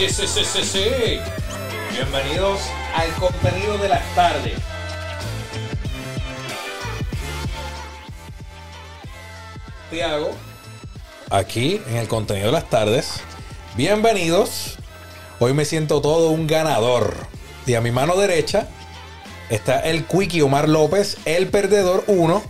Sí, sí, sí, sí, sí. Bienvenidos al contenido de las tardes. Tiago, aquí en el contenido de las tardes. Bienvenidos. Hoy me siento todo un ganador. Y a mi mano derecha está el Quickie Omar López, el perdedor 1.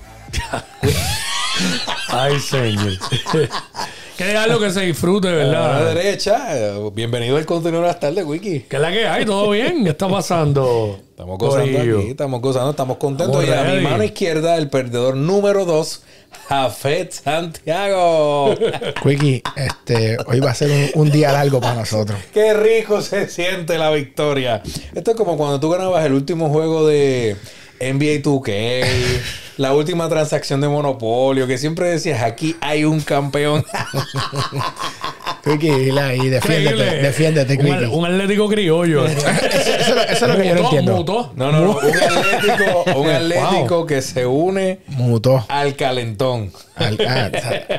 Ay, señor. que es algo que se disfrute, A la ¿verdad? derecha, eh, bienvenido al contenido de las tardes, Wiki. ¿Qué es la que hay? ¿Todo bien? ¿Qué está pasando? Estamos gozando Corillo? aquí, estamos gozando, estamos contentos. Estamos y a mi mano izquierda, el perdedor número 2, Jafet Santiago. Quickie, este, hoy va a ser un, un día largo para nosotros. Qué rico se siente la victoria. Esto es como cuando tú ganabas el último juego de NBA 2K, la última transacción de Monopolio, que siempre decías, aquí hay un campeón. Quickie, dile ahí, defiéndete, defiéndete, Un, Quickie. un atlético criollo. Eso, eso- eso es lo que yo no entiendo. mutó. No, no, no, un atlético, un atlético que se une Mutó. al calentón. Al-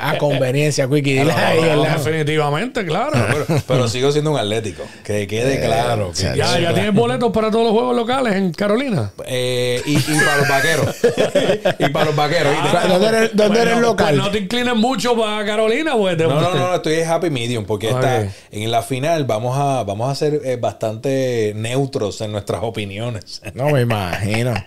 a, a conveniencia, Quickie. Definitivamente, claro. Pero, pero sigo siendo un atlético. Que quede claro. que sí. quede ya, ya claro. tienes boletos para todos los juegos locales en Carolina. Eh, y, y para los vaqueros. y para los vaqueros. Ah, ¿Dónde eres, dónde Pues eres local? pues no te inclines mucho para Carolina, pues. No, no, no, estoy en happy medium porque está en la final vamos a vamos a ser eh, bastante neutros en nuestras opiniones. No me imagino.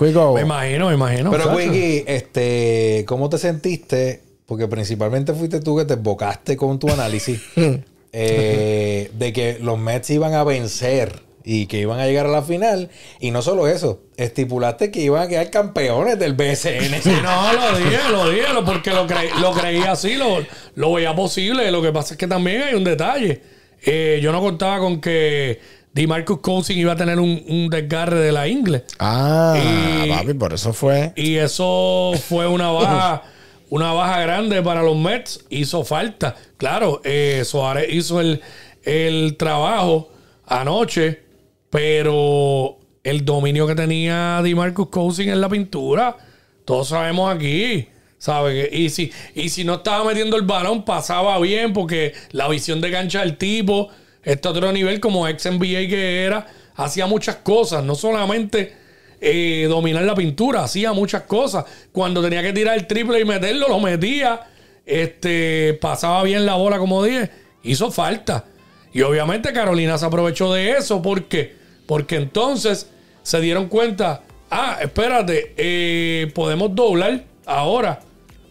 Cuico, Me imagino, me imagino. Pero. Wiki, este, ¿cómo te sentiste? Porque principalmente fuiste tú que te embocaste con tu análisis eh, de que los Mets iban a vencer y que iban a llegar a la final. Y no solo eso, estipulaste que iban a quedar campeones del BSN. Sí, no, lo dije, lo dije, lo- porque lo, creí, lo creí así, lo, lo veía posible. Lo que pasa es que también hay un detalle. Eh, yo no contaba con que DeMarcus Cousins iba a tener un, un desgarre de la ingle. Ah, Y- papi, por eso fue. Y eso fue una baja, una baja grande para los Mets. Hizo falta. Claro, eh, Suárez hizo el, el trabajo anoche, pero el dominio que tenía DeMarcus Cousins en la pintura, todos sabemos aquí. ¿Sabe? que- Y si, y si no estaba metiendo el balón, pasaba bien porque la visión de cancha del tipo, este otro nivel como ex NBA que era, hacía muchas cosas, no solamente eh, dominar la pintura, hacía muchas cosas. Cuando tenía que tirar el triple y meterlo, lo metía. Este, pasaba bien la bola, como dije, hizo falta. Y obviamente Carolina se aprovechó de eso. ¿Por qué? Porque entonces se dieron cuenta, ah, espérate, eh, podemos doblar ahora.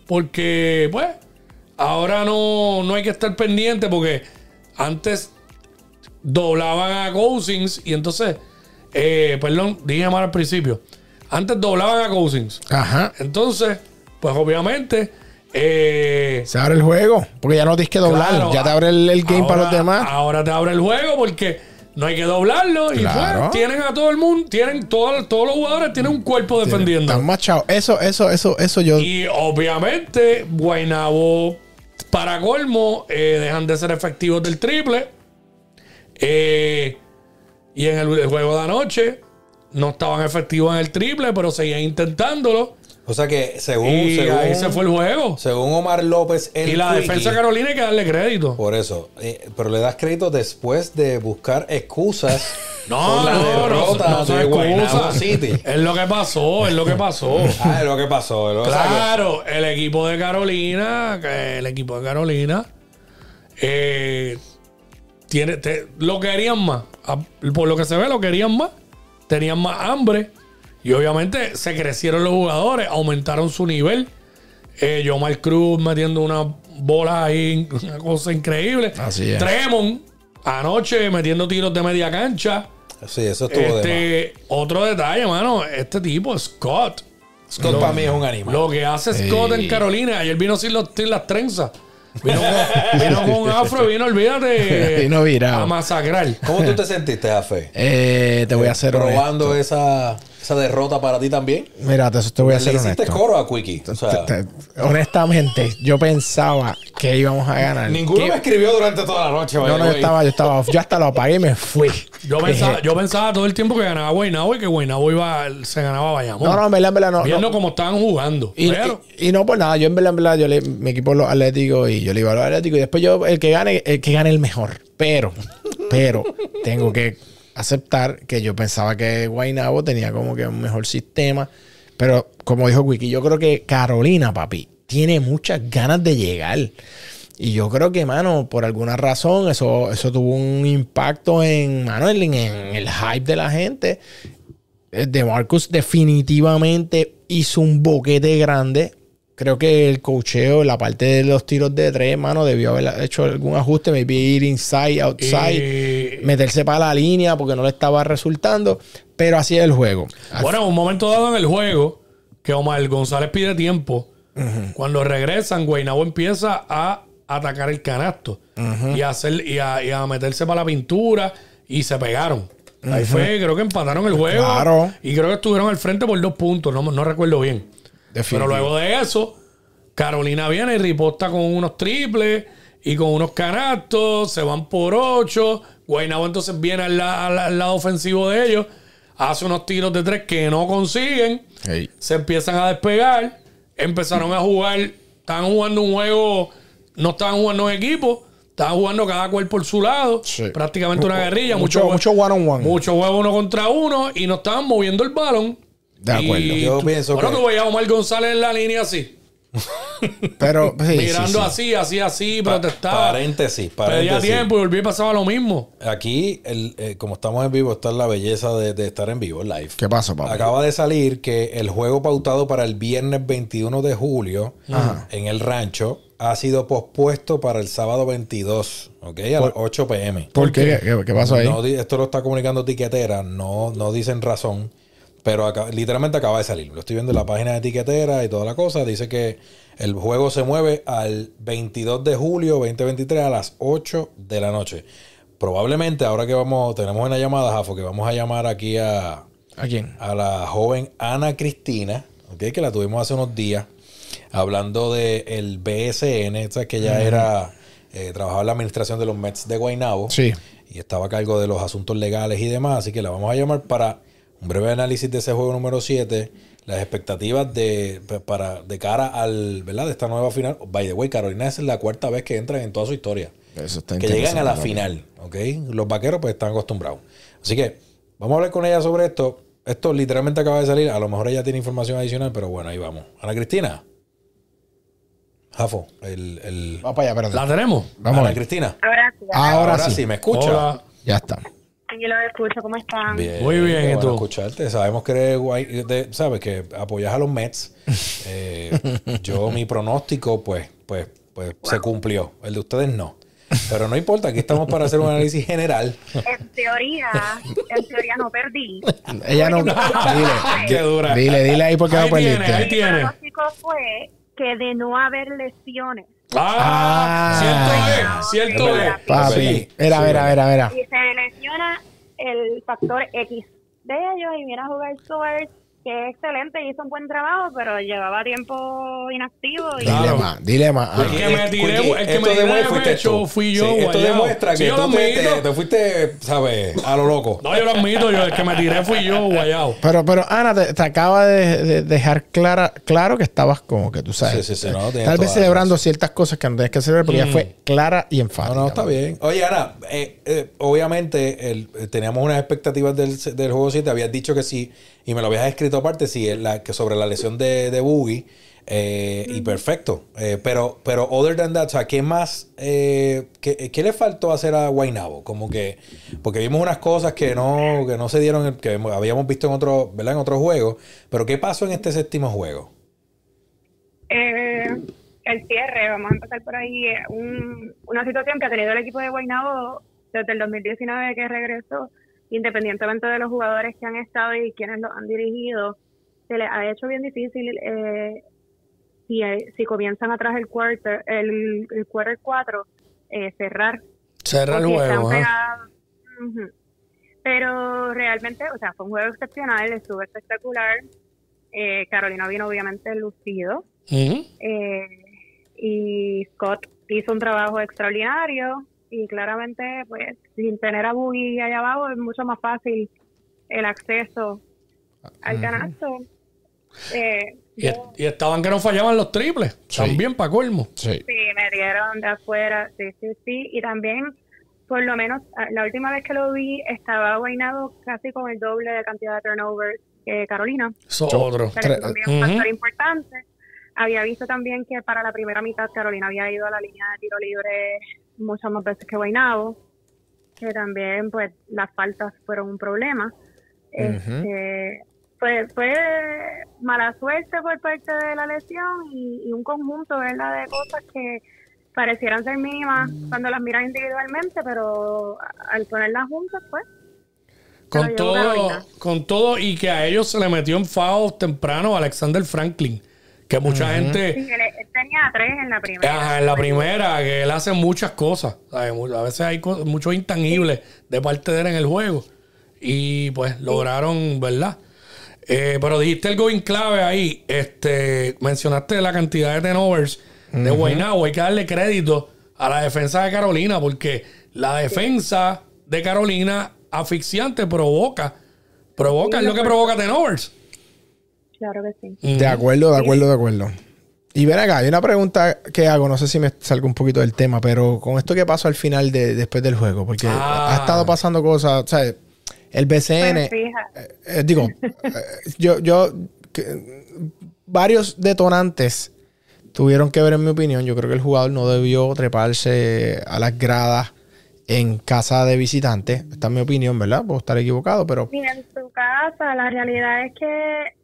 Porque, pues, ahora no, no hay que estar pendiente porque antes doblaban a Cousins y entonces, eh, perdón, dije mal al principio. Antes doblaban a Cousins. Ajá. Entonces, pues obviamente, eh, Se abre el juego. Porque ya no tienes que doblar. claro, ya te abre el, el game para los demás. Ahora te abre el juego porque no hay que doblarlo y Claro. pues tienen a todo el mundo, tienen todo- todos los jugadores tienen un cuerpo defendiendo. Están machados. Eso, eso, eso, eso yo. Y obviamente, Guaynabo, para colmo, eh, dejan de ser efectivos del triple. Eh, y en el, el juego de anoche, no estaban efectivos en el triple, pero seguían intentándolo. O sea que según, Y según, ahí se fue el juego. según Omar López, el Y la defensa de Carolina hay que darle crédito. Por eso. eh, pero le das crédito después de buscar excusas No, la no, no, derrota no son excusas. City. Es lo que pasó, es lo que pasó. Ah, es lo que pasó. lo- que- Claro, el equipo de Carolina, el equipo de Carolina, eh, tiene, te- lo querían más. A- Por lo que se ve, lo querían más. Tenían más hambre. Y obviamente se crecieron los jugadores, aumentaron su nivel. Eh, Yomar Cruz metiendo una bola ahí, una cosa increíble. Así es. Tremont, anoche metiendo tiros de media cancha. Sí, eso estuvo de más. Este, otro detalle, mano. Este tipo, Scott. Scott Lo- para mí es un animal. Lo que hace Scott en Carolina. Ayer vino sin, los, sin las trenzas. Vino con, vino con afro, vino, olvídate. Vino virado. A masacrar. ¿Cómo tú te sentiste, Jafe? Eh, te voy a hacer Probando honesto. esa, esa derrota para ti también. Mira, te, te voy a ser hiciste honesto. coro a Quickie. O sea, Te- te- honestamente, yo pensaba que íbamos a ganar. ninguno me escribió durante toda la noche. No, by no, the yo estaba, yo estaba off. Yo hasta lo apagué y me fui. Yo pensaba, yo pensaba todo el tiempo que ganaba Guaynabo y que Guaynabo iba, se ganaba Bayamón. No, no, en verdad, en verdad, no. Viendo no. cómo estaban jugando. Y, pero, y- y no por nada, yo en verdad, en verdad, yo le, mi equipo los Atléticos y yo le iba a los Atléticos y después yo, el que gane, el que gane el mejor. Pero pero tengo que aceptar que yo pensaba que Guaynabo tenía como que un mejor sistema. Pero como dijo Wiki, yo creo que Carolina, papi, tiene muchas ganas de llegar. Y yo creo que, mano, por alguna razón, eso, eso tuvo un impacto en, mano, en, el hype de la gente. Eh, De Marcus definitivamente hizo un boquete grande. Creo que el cocheo, la parte de los tiros de tres, mano, debió haber hecho algún ajuste, maybe ir inside, outside, Y- meterse para la línea porque no le estaba resultando. Pero así es el juego. Bueno, un momento dado en el juego, que Omar González pide tiempo. Cuando regresan, Guaynabo empieza a atacar el canasto y, a hacer, y, a, y a meterse para la pintura y se pegaron. Ahí fue, creo que empataron el juego. Claro. Y creo que estuvieron al frente por dos puntos, no, no recuerdo bien. Pero luego de eso, Carolina viene y riposta con unos triples y con unos canastos, se van por ocho. Guaynabo entonces viene al, al- al lado ofensivo de ellos, hace unos tiros de tres que no consiguen, se empiezan a despegar, empezaron a jugar, estaban jugando un juego, no estaban jugando en equipo, estaban jugando cada cual por su lado, Sí. prácticamente una guerrilla, mucho, mucho, mucho one on one. mucho juego uno contra uno y no estaban moviendo el balón. De acuerdo. Y Yo tú- pienso bueno, que- tú veías a Omar González en la línea así, Pero sí, mirando sí. así, así, así, Pa- protestaba. Paréntesis, Pedía paréntesis. tiempo y volvía y pasaba lo mismo. Aquí, el, eh, como estamos en vivo, está la belleza de, de estar en vivo, live. ¿Qué pasó, papá? Acaba de salir que el juego pautado para el viernes 21 de julio en el rancho ha sido pospuesto para el sábado 22, ¿ok? A las 8 pm. ¿Por qué? ¿Qué, qué pasó ahí? No esto lo está comunicando Tiquetera, no, no dicen razón, pero acá- literalmente acaba de salir. Lo estoy viendo en la página de Tiquetera y toda la cosa. Dice que el juego se mueve al 22 de julio 2023 a las 8 de la noche. Probablemente ahora que vamos, tenemos una llamada, Jafo, que vamos a llamar aquí a, ¿A quién? a la joven Ana Cristina, ¿ok? que la tuvimos hace unos días, hablando del el BSN, ¿sabes? que ella era, eh, trabajaba en la administración de los Mets de Guaynabo Sí. y estaba a cargo de los asuntos legales y demás, así que la vamos a llamar para un breve análisis de ese juego número 7, las expectativas de, pa- para, de cara al, ¿verdad? De esta nueva final. By the way, Carolina es la cuarta vez que entran en toda su historia Eso está que llegan a la final, ¿ok? Los vaqueros pues están acostumbrados. Así que vamos a hablar con ella sobre esto. Esto literalmente acaba de salir. A lo mejor ella tiene información adicional, pero bueno, ahí vamos. Ana Cristina. Jafo, el... el... Vamos para allá, espérate. ¿La tenemos? Vamos Ana. Cristina. Ahora sí, Ahora, sí. ¿me escucha? Hola. Ya está. Yo lo escucho, ¿cómo están? Bien, Muy bien, qué ¿y bueno tú? escucharte. Sabemos que eres guay, de- sabes que apoyas a los Mets. Eh, yo mi pronóstico pues pues pues se cumplió. El de ustedes no. Pero no importa, aquí estamos para hacer un análisis general. En teoría, en teoría no perdí. Ella no. Dile. Qué dura. Dile, dile ahí porque no tiene, perdiste. Mi pronóstico fue que de no haber lesiones Ah, Ah. cierto es, cierto Sí. es. Papi. Sí, Mira, mira, mira, mira. y se lesiona el factor X de ellos y viene a jugar Soares, que es excelente, hizo un buen trabajo, pero llevaba tiempo inactivo y Claro. Dile más, dile más. El Ah, que me tiré, el que esto me tiré fuiste fui yo, Sí, esto demuestra Sí, que tú te, admito. te- te fuiste, ¿sabes? A lo loco. No, yo lo admito, yo el que me tiré fui yo, guayao. Pero, pero Ana, te, te acaba de, de dejar clara, claro que estabas como que tú sabes. Sí, sí, sí, no, Tal vez celebrando ciertas cosas que no tenías que celebrar porque ya fue clara y No, enfática. no, está bien. Oye, Ana, eh, eh, obviamente el- eh, teníamos unas expectativas del, del juego 7. Habías dicho que sí, y me lo habías escrito aparte, sí, la, que sobre la lesión de, de Boogie. eh, Y perfecto. Eh, pero, pero, other than that, o sea, ¿qué más? eh, qué, qué le faltó hacer a Guaynabo? Como que, porque vimos unas cosas que no, que no se dieron, que habíamos visto en otro, ¿verdad? En otros juegos. Pero, ¿qué pasó en este séptimo juego? Eh, el cierre, vamos a empezar por ahí. eh, un- una situación que ha tenido el equipo de Guaynabo desde el 2019 que regresó, independientemente de los jugadores que han estado y quienes los han dirigido, se les ha hecho bien difícil eh, si, eh, si comienzan atrás el quarter, el, el quarter 4, eh, cerrar. Cerra el juego. Pero realmente, o sea, fue un juego excepcional, estuvo espectacular. Eh, Carolina vino obviamente lucido. Eh, y Scott hizo un trabajo extraordinario y claramente pues sin tener a Boogie allá abajo es mucho más fácil el acceso al canasto. Eh, Y, y estaban que no fallaban los triples. Sí. También para colmo. Sí. sí, me dieron de afuera, sí, sí, sí. Y también por lo menos la última vez que lo vi estaba Guaynabo casi con el doble de cantidad de turnovers que Carolina. Eso otro. O sea, que eso también es un factor importante. Había visto también que para la primera mitad Carolina había ido a la línea de tiro libre muchas más veces que Guaynabo, que también pues las faltas fueron un problema. Este, pues fue mala suerte por parte de la lesión y, y un conjunto, ¿verdad? De cosas que parecieran ser mínimas cuando las miras individualmente, pero al ponerlas juntas, pues. Con todo, con todo y que a ellos se le metió en FAO temprano Alexander Franklin. Que mucha gente, Sí, él, él tenía tres en la primera. ajá, en la primera, que él hace muchas cosas. ¿sabes? A veces hay muchos intangibles de parte de él en el juego. Y pues lograron, ¿verdad? Eh, pero dijiste algo bien clave ahí. Este, mencionaste la cantidad de turnovers de Guaynabo. Hay que darle crédito a la defensa de Carolina, porque la defensa de Carolina asfixiante provoca. Provoca, es lo que provoca turnovers. Claro que sí. De acuerdo, de acuerdo, de acuerdo. Y ven acá, hay una pregunta que hago, no sé si me salgo un poquito del tema, pero con esto que pasó al final de, después del juego, porque Ah. ha estado pasando cosas, o sea, el BCN, Pues, eh, eh, digo, eh, yo, yo, que- varios detonantes tuvieron que ver en mi opinión. Yo creo que el jugador no debió treparse a las gradas en casa de visitantes. Esta es mi opinión, ¿verdad? Puedo estar equivocado, pero Y en su casa, la realidad es que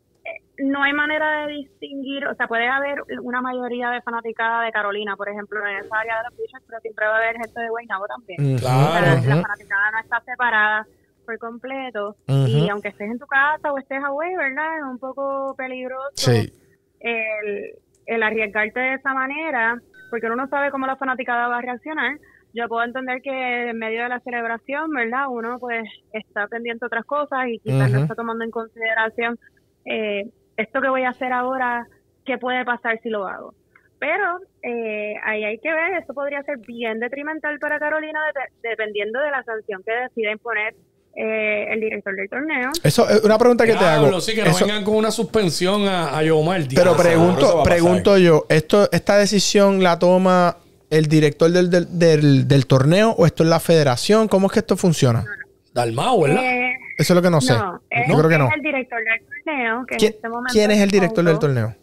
no hay manera de distinguir, o sea, puede haber una mayoría de fanaticada de Carolina, por ejemplo, en esa área de los Bleachers, pero siempre va a haber gente de Guaynabo también. Ujú, O sea, Claro. La fanaticada no está separada por completo y aunque estés en tu casa o estés away, ¿verdad? Es un poco peligroso Sí. el, el arriesgarte de esa manera, porque uno no sabe cómo la fanaticada va a reaccionar. Yo puedo entender que en medio de la celebración, ¿verdad? Uno pues está pendiente otras cosas y quizás no está tomando en consideración eh, esto que voy a hacer ahora, qué puede pasar si lo hago. Pero eh, ahí hay que ver, esto podría ser bien detrimental para Carolina de- dependiendo de la sanción que decida imponer eh, el director del torneo. Eso es una pregunta que te hago. sí, que no Eso- vengan con una suspensión a, a Yomar. Pero eso pregunto, pregunto yo, ¿esto, ¿esta decisión la toma el director del, del, del- del torneo o esto es la federación? ¿Cómo es que esto funciona? Dalmao, ¿verdad? Eh, Eso es lo que no sé. No, es, Yo creo que no. es el director del torneo. Que ¿Quién, en este momento quién es el director del torneo?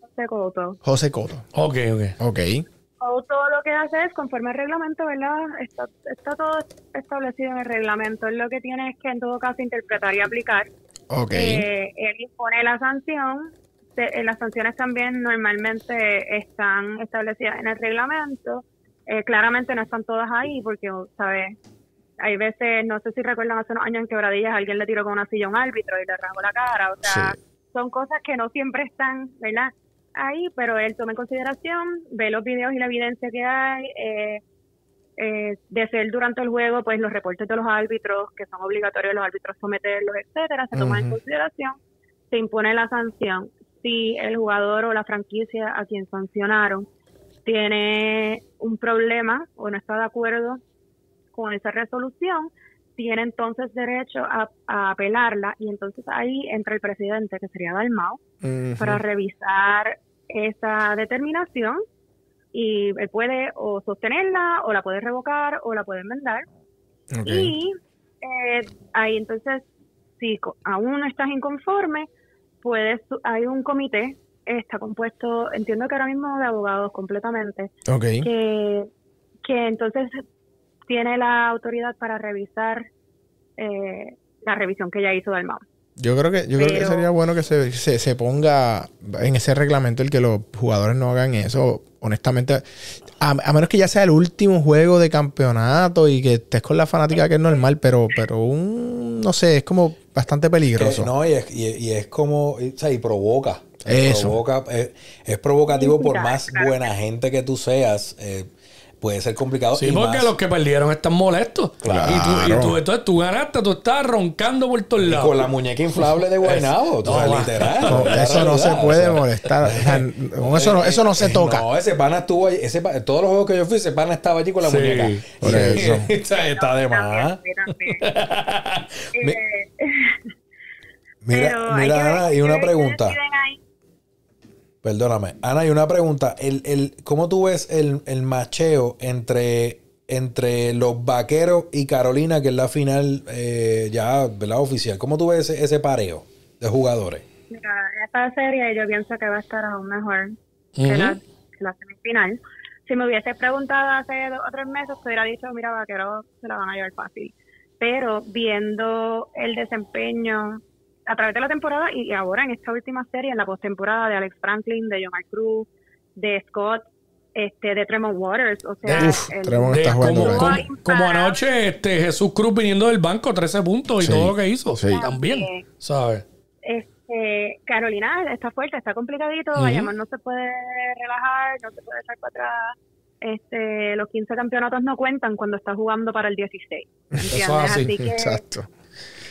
José Couto. José Coto. Ok, ok. Ok. Couto lo que hace es, conforme al reglamento, ¿verdad? Está, está todo establecido en el reglamento. Él lo que tiene es que, en todo caso, interpretar y aplicar. Ok. Eh, él impone la sanción. Se- eh, las sanciones también normalmente están establecidas en el reglamento. Eh, claramente no están todas ahí porque, ¿sabes? Hay veces, no sé si recuerdan hace unos años en Quebradillas, alguien le tiró con una silla a un árbitro y le rasgó la cara. O sea, Sí. son cosas que no siempre están, ¿verdad? Ahí, pero él toma en consideración, ve los videos y la evidencia que hay, eh, eh, de ser durante el juego, pues los reportes de los árbitros, que son obligatorios los árbitros someterlos, etcétera, se toman en consideración, se impone la sanción. Si el jugador o la franquicia a quien sancionaron tiene un problema o no está de acuerdo con esa resolución, tiene entonces derecho a, a apelarla y entonces ahí entra el presidente, que sería Dalmau, Ujú. para revisar esa determinación y él puede o sostenerla o la puede revocar o la puede enmendar Ok. y eh, ahí entonces si aún no estás inconforme puedes hay un comité está compuesto entiendo que ahora mismo de abogados completamente Ok. que que entonces tiene la autoridad para revisar eh, la revisión que ya hizo Dalmau Yo creo que, yo creo que sería bueno que se, se, se ponga en ese reglamento el que los jugadores no hagan eso. Honestamente, a, a menos que ya sea el último juego de campeonato y que estés con la fanática que es normal, pero, pero un, no sé, es como bastante peligroso. No, y es, y, y es como, y, o sea, y provoca. Eso. Provoca, es, es provocativo por más claro. buena gente que tú seas. eh, puede ser complicado. Sí, y porque más- los que perdieron están molestos. Claro. Y, tú, y tú- entonces tú ganaste, tú estás roncando por todos y lados. con la muñeca inflable de Guaynabo, tú No, literal. No, eso no se puede o sea. molestar. Eso, no, eso no se Eh, toca. No, ese pana estuvo allí. Ese pa- todos los juegos que yo fui, ese pana estaba allí con la Sí, muñeca. por eso. Está de más. Eh, Mira, mira, ver- Ana, y una pregunta. ahí. Perdóname. Ana, y una pregunta. El, el, ¿Cómo tú ves el, el macheo entre entre los vaqueros y Carolina, que es la final eh, ya ¿verdad? oficial. ¿Cómo tú ves ese, ese pareo de jugadores? Mira, esta serie yo pienso que va a estar aún mejor que, la, que la semifinal. Si me hubiese preguntado hace dos o tres meses, te hubiera dicho, mira, Vaquero se la van a llevar fácil. Pero viendo el desempeño a través de la temporada y ahora en esta última serie, en la postemporada de Alex Franklin, de John Cruz, de Scott, este, de Tremont Waters, o sea, Uf, el- Tremont De- está jugando como, como- como anoche este Jesús Cruz viniendo del banco, 13 puntos y Sí, todo lo que hizo. sí. También, ¿sabes? Este, Carolina está fuerte, está complicadito, Bayamón no se puede relajar, no se puede echar para atrás. Este, los 15 campeonatos no cuentan cuando está jugando para el 16. ¿entiendes? Eso es así. que Exacto.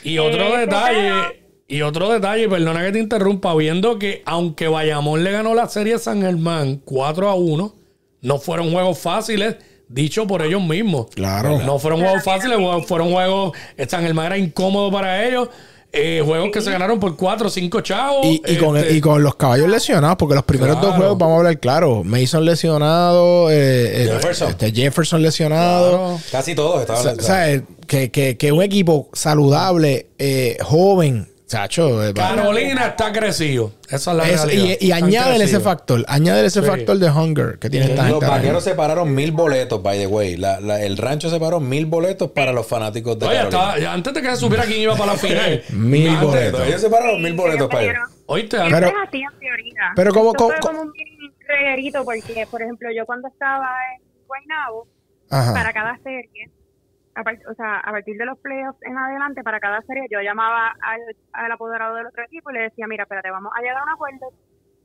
Y otro Eh, detalle, pero- y otro detalle, perdona que te interrumpa, viendo que aunque Bayamón le ganó la serie a San Germán 4 a 1, no fueron juegos fáciles, dicho por ellos mismos. Claro. No fueron juegos fáciles, fueron juegos, San Germán era incómodo para ellos, eh, juegos que se ganaron por 4 o 5 chavos. Y, y con, este, y con los caballos lesionados, porque los primeros dos juegos, vamos a hablar claro, Mason lesionado, eh, eh, Jefferson. este, Jefferson lesionado. claro. Casi todos O estaban. sea, ¿sabes? Que, que, que un equipo saludable, eh, joven, chacho. eh, Carolina está crecido. Esa es la es- realidad. y, y añádele ese factor, añádele ese Sí. factor de hunger que tiene esta Los gente. vaqueros separaron mil boletos, by the way. La- la- el rancho separó mil boletos para los fanáticos de Oye, Carolina. estaba- ya antes de que se supiera quién iba para la final. Mil Antes- boletos. Ellos separaron mil boletos para ellos. Oíste, Pero- como- como- como un reguerito porque, por ejemplo, yo cuando estaba en Guaynabo, Ajá. para cada serie, a o sea, a partir de los playoffs en adelante, para cada serie, yo llamaba al, al apoderado del otro equipo y le decía, mira, espérate, vamos a llegar a un acuerdo,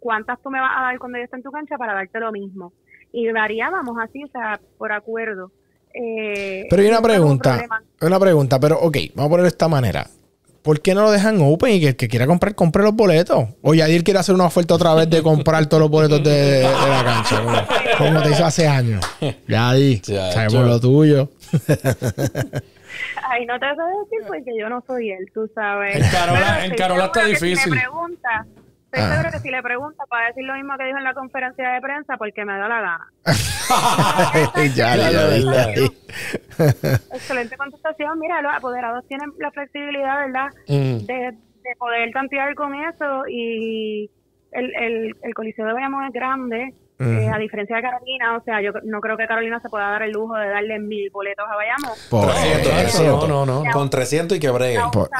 ¿cuántas tú me vas a dar cuando yo esté en tu cancha para darte lo mismo? Y variábamos así, o sea, por acuerdo. Eh, Pero hay una pregunta, una pregunta, pero ok, vamos a ponerlo de esta manera. ¿Por qué no lo dejan open y que el que quiera comprar, compre los boletos? O Yadir quiere hacer una oferta otra vez de comprar todos los boletos de, de la cancha, como te hizo hace años. Yadir, Chacho. sabemos lo tuyo. Ay, no te sé decir porque yo no soy él, tú sabes. En Carola- en está difícil. Si me pregunta, estoy Ah. segura que si le pregunta para decir lo mismo que dijo en la conferencia de prensa, porque me da la gana. Ya, ya, ya. Excelente contestación. Mira, los apoderados tienen la flexibilidad, ¿verdad? Mm. De, de poder tantear con eso y el, el, el Coliseo de Bayamón es grande. Eh, a diferencia de Carolina, o sea, yo no creo que Carolina se pueda dar el lujo de darle mil boletos a Bayamón. Por 300, eso. No, no, no. Con 300 y que breguen. Por-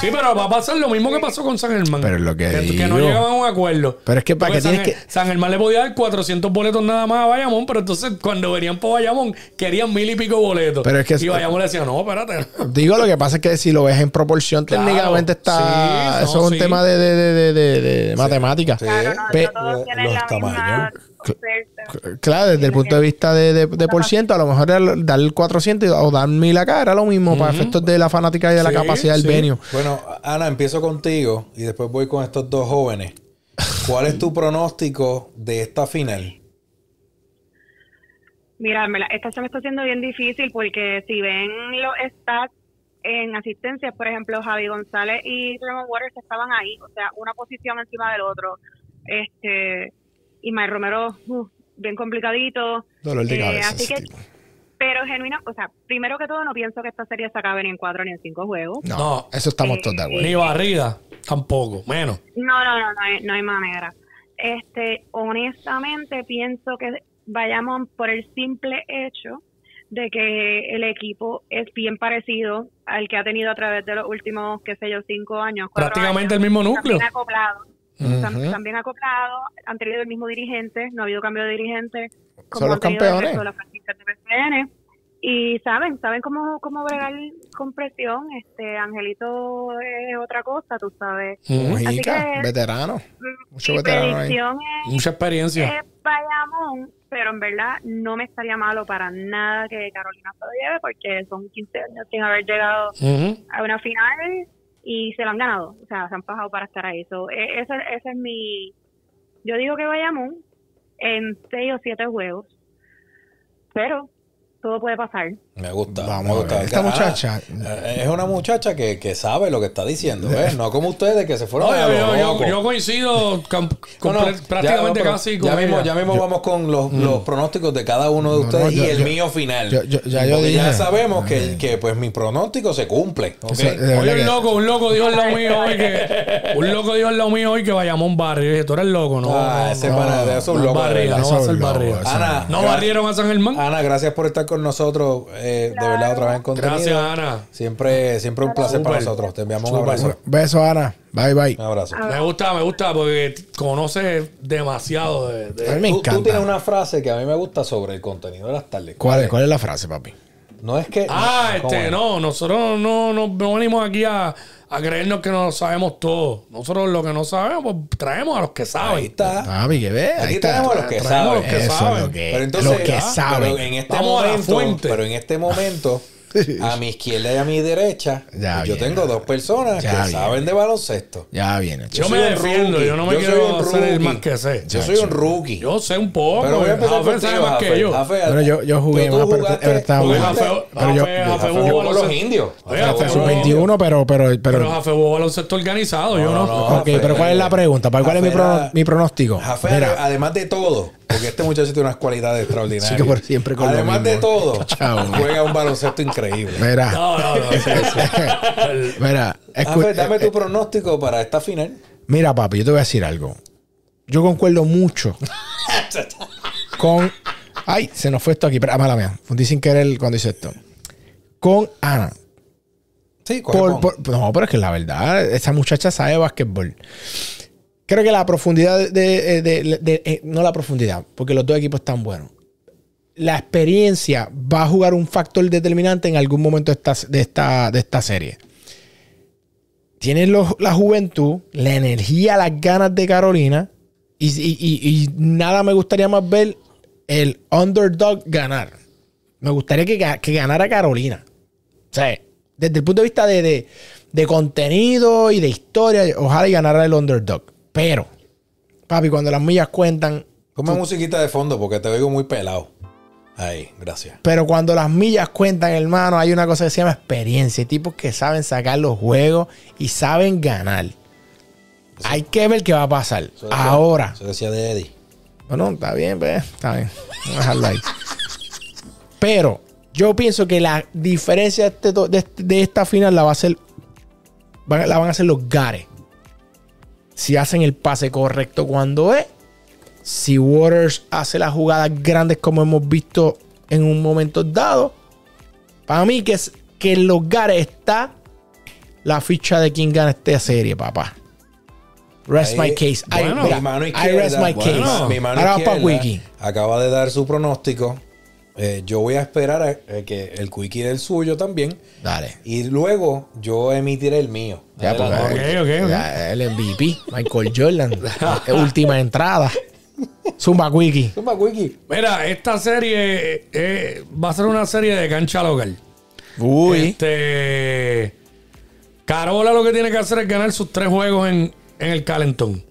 Sí, pero va a pasar lo mismo que pasó con San Germán. Pero es lo que que, no digo. llegaban a un acuerdo. Pero es que para que San, tienes que- San Germán le podía dar 400 boletos nada más a Bayamón, pero entonces cuando venían por Bayamón querían mil y pico boletos. Pero es que- y Bayamón le decía, no, espérate. Digo, lo que pasa es que si lo ves en proporción, Claro. técnicamente está. Sí, no, eso es un sí. tema de, de, de, de, de- de matemática. Sí. Claro, no, Pe- no todos los tienen la misma tamaños. Oferta. Claro, desde el punto de vista de, de, de por ciento, a lo mejor era dar el 400 y- o dar 1000 acá era lo mismo para efectos de la fanática y de la capacidad del sí. venue. Bueno, Ana, empiezo contigo y después voy con estos dos jóvenes. ¿Cuál es tu pronóstico de esta final? Mira, me la- esta se me está haciendo bien difícil porque si ven los stats en asistencias, por ejemplo, Javi González y Tremont Waters estaban ahí, o sea, una posición encima del otro. Este, y May Romero, uf, bien complicadito. Dolor de Eh, cabeza. así que, pero genuina, o sea, primero que todo, no pienso que esta serie se acabe ni en cuatro ni en cinco juegos. No, No. eso estamos todos de acuerdo. Ni barrida, tampoco, menos. No, no, no, no hay, no hay manera. Este, honestamente pienso que vayamos por el simple hecho de que el equipo es bien parecido al que ha tenido a través de los últimos, qué sé yo, cinco años. Prácticamente años. el mismo núcleo. Acoplado. Ujú. tam- También acoplado. Han tenido el mismo dirigente, no ha habido cambio de dirigente. Como Son los han tenido el campeones. de las franquicias de PCN. Y saben, saben cómo, cómo bregar con presión. Este, Angelito es otra cosa, tú sabes. Mm. Así Mujica, que- veterano. Mucho Mi veterano ahí. es, Mucha experiencia. es Bayamón, pero en verdad no me estaría malo para nada que Carolina se lo lleve porque son 15 años sin haber llegado a una final y se lo han ganado. O sea, se han pasado para estar ahí. So, e- ese, ese es mi... Yo digo que Bayamón en 6 o 7 juegos, pero todo puede pasar. Me gusta. Vamos me a gusta. ver. Esta Ah, muchacha- eh, es una muchacha que, que sabe lo que está diciendo, ¿ves? No como ustedes que se fueron No, a yo, lo yo- yo- coincido No, no, ya, prácticamente casi ya con mismo, ella. ya mismo vamos con los, los pronósticos de cada uno de No, no, ustedes yo- y el yo- mío final. yo- yo- ya ya sabemos que, que, pues mi pronóstico se cumple. ¿ok? Eso, de verdad Oye, que- un loco, un loco dijo al lado mío hoy que. Un loco dijo al lado mío hoy que vayamos a un barrio. Y dije, tú eres loco, no. Ah, no, ese no, pana de esos locos, no va a ser locos, Ana, ¿No barrieron a San Germán? Ana, gracias por estar con nosotros. Eh, de verdad, otra vez en contenido. Gracias, Ana. Siempre, siempre un placer para nosotros. Te enviamos un abrazo. Beso, Ana. Bye, bye. Un abrazo. Me gusta, me gusta porque conoce demasiado de. de- A mí me Tú, tú encanta. tienes una frase que a mí me gusta sobre el contenido de las tardes. ¿Cuál, es, ¿Cuál es la frase, papi? No es que. Ah, ¿cómo este, es? no, nosotros no, no, no venimos aquí a, a creernos que no sabemos todo. Nosotros lo que no sabemos, pues traemos a los que Ahí saben. está. Papi, que ve. Aquí Ahí está. tenemos a los que Traemos a saben. los que Eso saben. lo que, Pero entonces, lo que ah, saben. pero en este Vamos a la momento, fuente. pero en este momento, a mi izquierda y a mi derecha, Ya yo viene. tengo dos personas Ya que viene. saben de baloncesto. Ya viene. Yo, chico. me defiendo, rookie. yo no me Yo quiero hacer el más que sé. Yo soy un rookie. Yo sé un poco. pero voy a empezar Jafe contigo, sabe más Jafe. que yo. Jafe, Bueno, yo, yo jugué más, pero, estaba bueno. Jafe, Pero yo, Jafe, yo- Jafe Yo jugó con los indios. Jafe Jafe sub jugó- 21, pero, pero, pero, Jafe jugó baloncesto organizado. yo no. ok, Jafe, pero ¿cuál es la pregunta? ¿Para cuál es mi, Jafe pronóstico? Jafe, además de todo, porque este muchacho tiene unas cualidades extraordinarias. Por siempre con lo además de todo, Chao. juega un baloncesto increíble. mira, No, no, no. sí, sí. Mira, dame eh, tu pronóstico para esta final. Mira, papi, yo te voy a decir algo. Yo concuerdo mucho con. Ay, se nos fue esto aquí. Pero, ah, mala mía. Fundí sin querer cuando hice esto. Con Ana. Sí, Por- con. por- no, pero es que la verdad, esa muchacha sabe básquetbol. Creo que la profundidad de, de- de- eh, no la profundidad, porque los dos equipos están buenos. La experiencia va a jugar un factor determinante en algún momento de esta, de esta, de esta serie. Tienes la juventud, la energía, las ganas de Carolina. Y, nada me gustaría más ver el underdog ganar. Me gustaría que, que ganara Carolina. O sea, desde el punto de vista de contenido y de historia, ojalá y ganara el underdog. Pero, papi, cuando las millas cuentan, Come musiquita de fondo porque te oigo muy pelado. Ahí, gracias. pero cuando las millas cuentan, hermano, hay una cosa que se llama experiencia. Hay tipos que saben sacar los juegos y saben ganar. Hay que ver qué va a pasar. Eso decía- Ahora, Eso decía de Eddie. Bueno, está bien, pues, está bien. Vamos a dejarlo ahí. Pero yo pienso que la diferencia de, este de, de esta final la va a hacer. la van a hacer los Gares. Si hacen el pase correcto cuando es. Si Waters hace las jugadas grandes como hemos visto en un momento dado. Para mí que, es, que en los Gares está la ficha de quien gana esta serie, papá. Rest Ahí- my case. I- bueno, mi mano I rest my bueno, case. mi mano Ahora vamos para Wiki. acaba de dar su pronóstico. Eh, yo voy a esperar a, eh, que el quickie del suyo también. Dale. Y luego yo emitiré el mío. Ya, porque Adelante. Ok, ok, ok. ya, el MVP, Michael Jordan, última entrada. Zumba Wiki. Zumba, Wiki. Mira, esta serie eh, eh, va a ser una serie de cancha local. Uy. Este. Carola lo que tiene que hacer es ganar sus tres juegos en, en el calentón.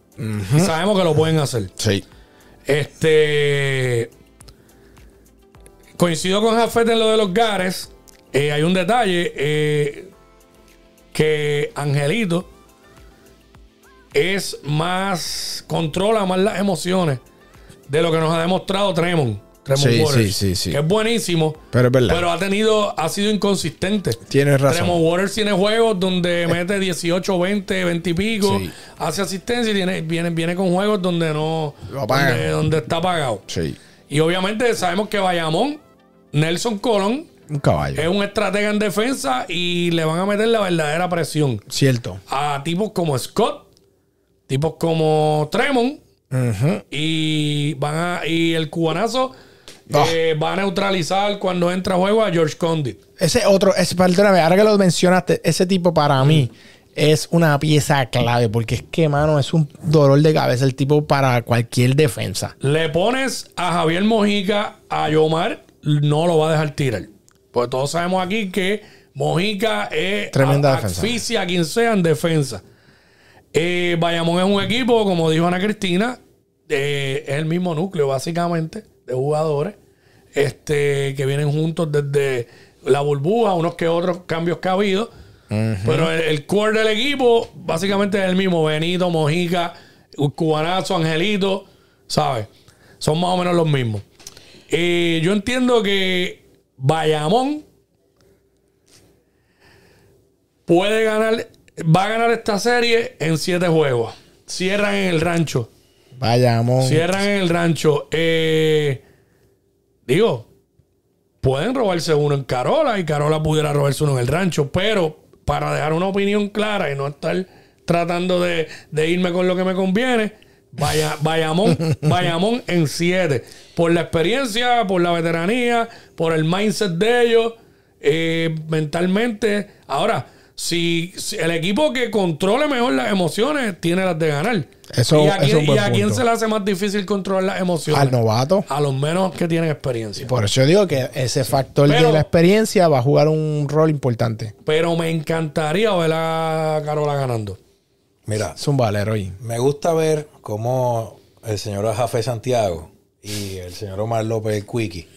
Y sabemos que lo pueden hacer. Sí. Este. Coincido con Jafet en lo de los Gares. Eh, hay un detalle eh, que Angelito es más. controla más las emociones de lo que nos ha demostrado Tremont. Tremont Sí, Waters, sí, sí, sí. Que es buenísimo. Pero es verdad. Pero ha tenido. ha sido inconsistente. Tienes razón. Tremont Waters tiene juegos donde mete 18, 20, 20 y pico, Sí. hace asistencia y tiene, viene, viene con juegos donde no. Lo donde, donde está apagado. Sí. Y obviamente sabemos que Bayamón, Nelson Colón, Un caballo. es un estratega en defensa y le van a meter la verdadera presión Cierto. a tipos como Scott, tipos como Tremont y van a, y el cubanazo Ah. eh, va a neutralizar cuando entra a juego a George Condit. Ese otro, ese, perdóname, ahora que lo mencionaste, ese tipo para mí es una pieza clave porque es que, mano, es un dolor de cabeza el tipo para cualquier defensa. Le pones a Javier Mojica, a Yomar, no lo va a dejar tirar. Porque todos sabemos aquí que Mojica es Tremenda asfixia a quien sea en defensa. Eh, Bayamón es un equipo, como dijo Ana Cristina, eh, es el mismo núcleo básicamente de jugadores. este, que vienen juntos desde la burbuja, unos que otros cambios que ha habido. Pero el, el core del equipo básicamente es el mismo. Benito, Mojica, Cubanazo, Angelito, ¿sabes? Son más o menos los mismos. Eh, yo entiendo que Bayamón puede ganar, va a ganar esta serie en siete juegos. Cierran en el rancho. Vayamos. Cierran en el rancho. Eh, digo, pueden robarse uno en Carola y Carola pudiera robarse uno en el rancho, pero para dejar una opinión clara y no estar tratando de, de irme con lo que me conviene, vaya, Bayamón, Bayamón en 7. Por la experiencia, por la veteranía, por el mindset de ellos, eh, mentalmente. Ahora, si, si el equipo que controle mejor las emociones tiene las de ganar. Eso- ¿Y a, eso es quién, un buen y a quién punto. se le hace más difícil controlar las emociones? Al novato. A los menos que tienen experiencia. Por eso yo digo que ese factor Pero- de la experiencia va a jugar un rol importante. Pero me encantaría ver a Carola ganando. Mira, Es un valero ahí. me gusta ver cómo el señor Jafé Santiago y el señor Omar López el Quickie,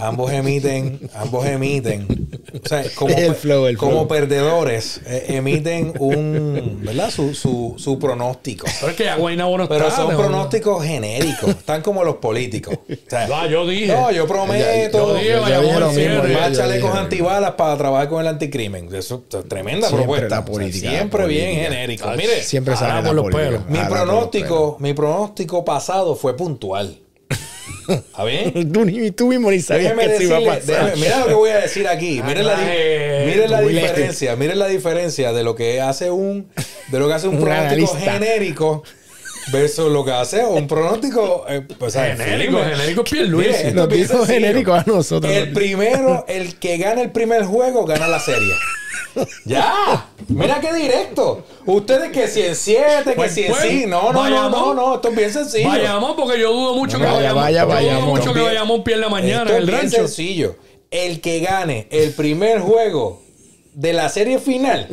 ambos emiten, ambos emiten, o sea, como, El flow, el como flow. perdedores, eh, emiten un, ¿verdad? Su, su, su pronóstico. Pero es que ya Guaynabo no Pero está, son ¿no? pronósticos genéricos, están como los políticos. O sea, Ah, yo dije. no, yo prometo. Yo dije, yo dije yo- Más chalecos antibalas para trabajar con el anticrimen. Eso es tremenda Siempre propuesta. la O sea, política, siempre bien genérico. Mire, Siempre Ahora sale por la los pelos. mi pronóstico, mi pronóstico pasado fue puntual. ¿Está bien? pelos. Tú, ni tú mismo ni sabías Déjeme que iba a decirle, pasar. déjeme- mira lo que voy a decir aquí. Miren la, Eh, miren la diferencia, miren la diferencia de lo que hace un, de lo que hace un, Un pronóstico analista. genérico versus lo que hace un pronóstico eh, pues. Genérico, firme. genérico es Pierluisi. Nos es bien dijo genérico a nosotros. El primero, el que gana el primer juego, gana la serie. Ya, mira qué directo. Ustedes que si en 7, que Pues, si en pues, sí. No, no, no, no, vayamos. no, esto es bien sencillo. Vayamos porque yo dudo mucho que Vaya, vayamos. vaya, yo dudo vayamos. mucho que Bien- vayamos pierda mañana Esto en es el bien rancho. sencillo. El que gane el primer juego de la serie final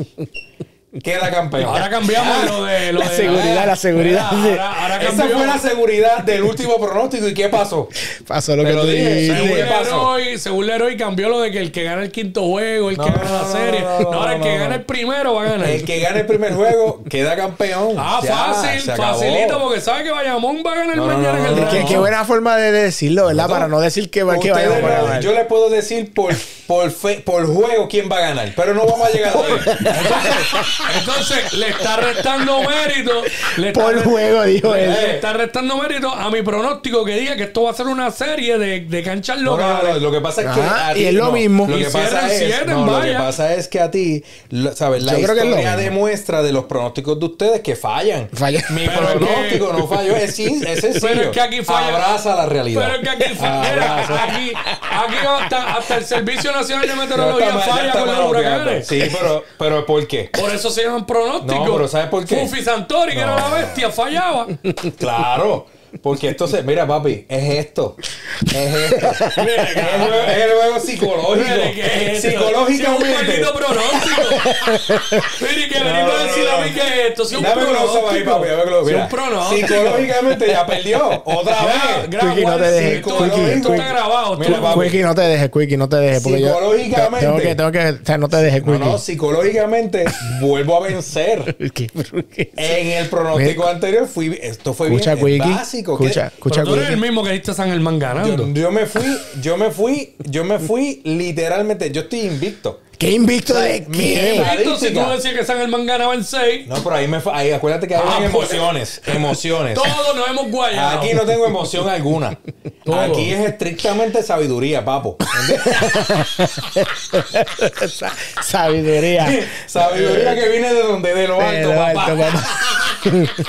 queda campeón. Ahora cambiamos lo de lo La de- seguridad, la seguridad. Mira, ahora, ahora Esa fue la seguridad del último pronóstico. ¿Y qué pasó? Pasó lo Te que lo tú dije, Según ¿qué pasó? Leroy, según Leroy cambió lo de que el que gana el quinto juego, el No, que gana la serie. no, no, No, ahora el que no. gana el primero va a ganar. El que gane el primer juego queda campeón. Ah, Ya, fácil, facilito, porque sabe que Bayamón va a ganar mañana no, en el no, Qué, buena forma de decirlo, ¿verdad? Para no decir que, que no- a ganar. yo les puedo decir por, por, fe- por juego quién va a ganar, pero no vamos a llegar a Entonces, le está restando mérito. Le está Por re- juego, dijo le, él. le está restando mérito a mi pronóstico que diga que esto va a ser una serie de, de canchas No, no, lo que pasa es que Ajá, a ti y es lo no. mismo. Lo Y que pasa cierran es, no, lo que vaya. pasa es que a ti, lo- sabes, la Yo creo que es lo historia mismo. demuestra de los pronósticos de ustedes que fallan. Falla. Mi Pero es pronóstico no falló, es, sin- es sencillo. Pero es que aquí falla. Abraza la realidad. Pero es que aquí, mira, Abraza. aquí, aquí hasta, hasta el Servicio Nacional de Ya Meteorología está mal- ya falla está con los mal huracanes. Sí, pero, pero ¿por qué? Por eso se llaman pronósticos. No, pero ¿sabes por qué? Fufi Santori, que era la bestia, fallaba. Claro. Porque esto se. Mira, papi, es esto. Es esto. Mira, es, el juego, es el juego psicológico. Mire, ¿qué es? Psicológicamente. Si es un maldito pronóstico. Mire, que No, venimos a no, decir no. a mí que es esto. Si un Dame up ahí, pronóstico. papi. Si un pronóstico. Psicológicamente ya perdió. Otra vez. Quickie, no te dejes, esto- Quickie, esto Quickie. está grabado. Mira, tú- papi. Quickie, no te dejes, Quickie, no te dejes. Porque yo Psicológicamente. tengo que, tengo que, o sea, no te dejes, No, Quickie. no, psicológicamente vuelvo a vencer. En el pronóstico anterior fui, esto fue Escucha, bien Quickie. básico. ¿Qué? Escucha, escucha, Pero tú eres el mismo que diste San Germán ganando. Yo, yo me fui, yo me fui, yo me fui literalmente, yo estoy invicto. ¿Qué invicto de Mi- qué? Esto, si tú decías que San Germán ganaba en 6, No, pero ahí me ahí acuérdate que hay Ah, pues. emociones, emociones. todos nos hemos guayado. Aquí no tengo emoción alguna. Todo. Aquí es estrictamente sabiduría, papo. Sa- Sabiduría. sabiduría que viene de donde, de lo alto, De lo papá. alto, papá.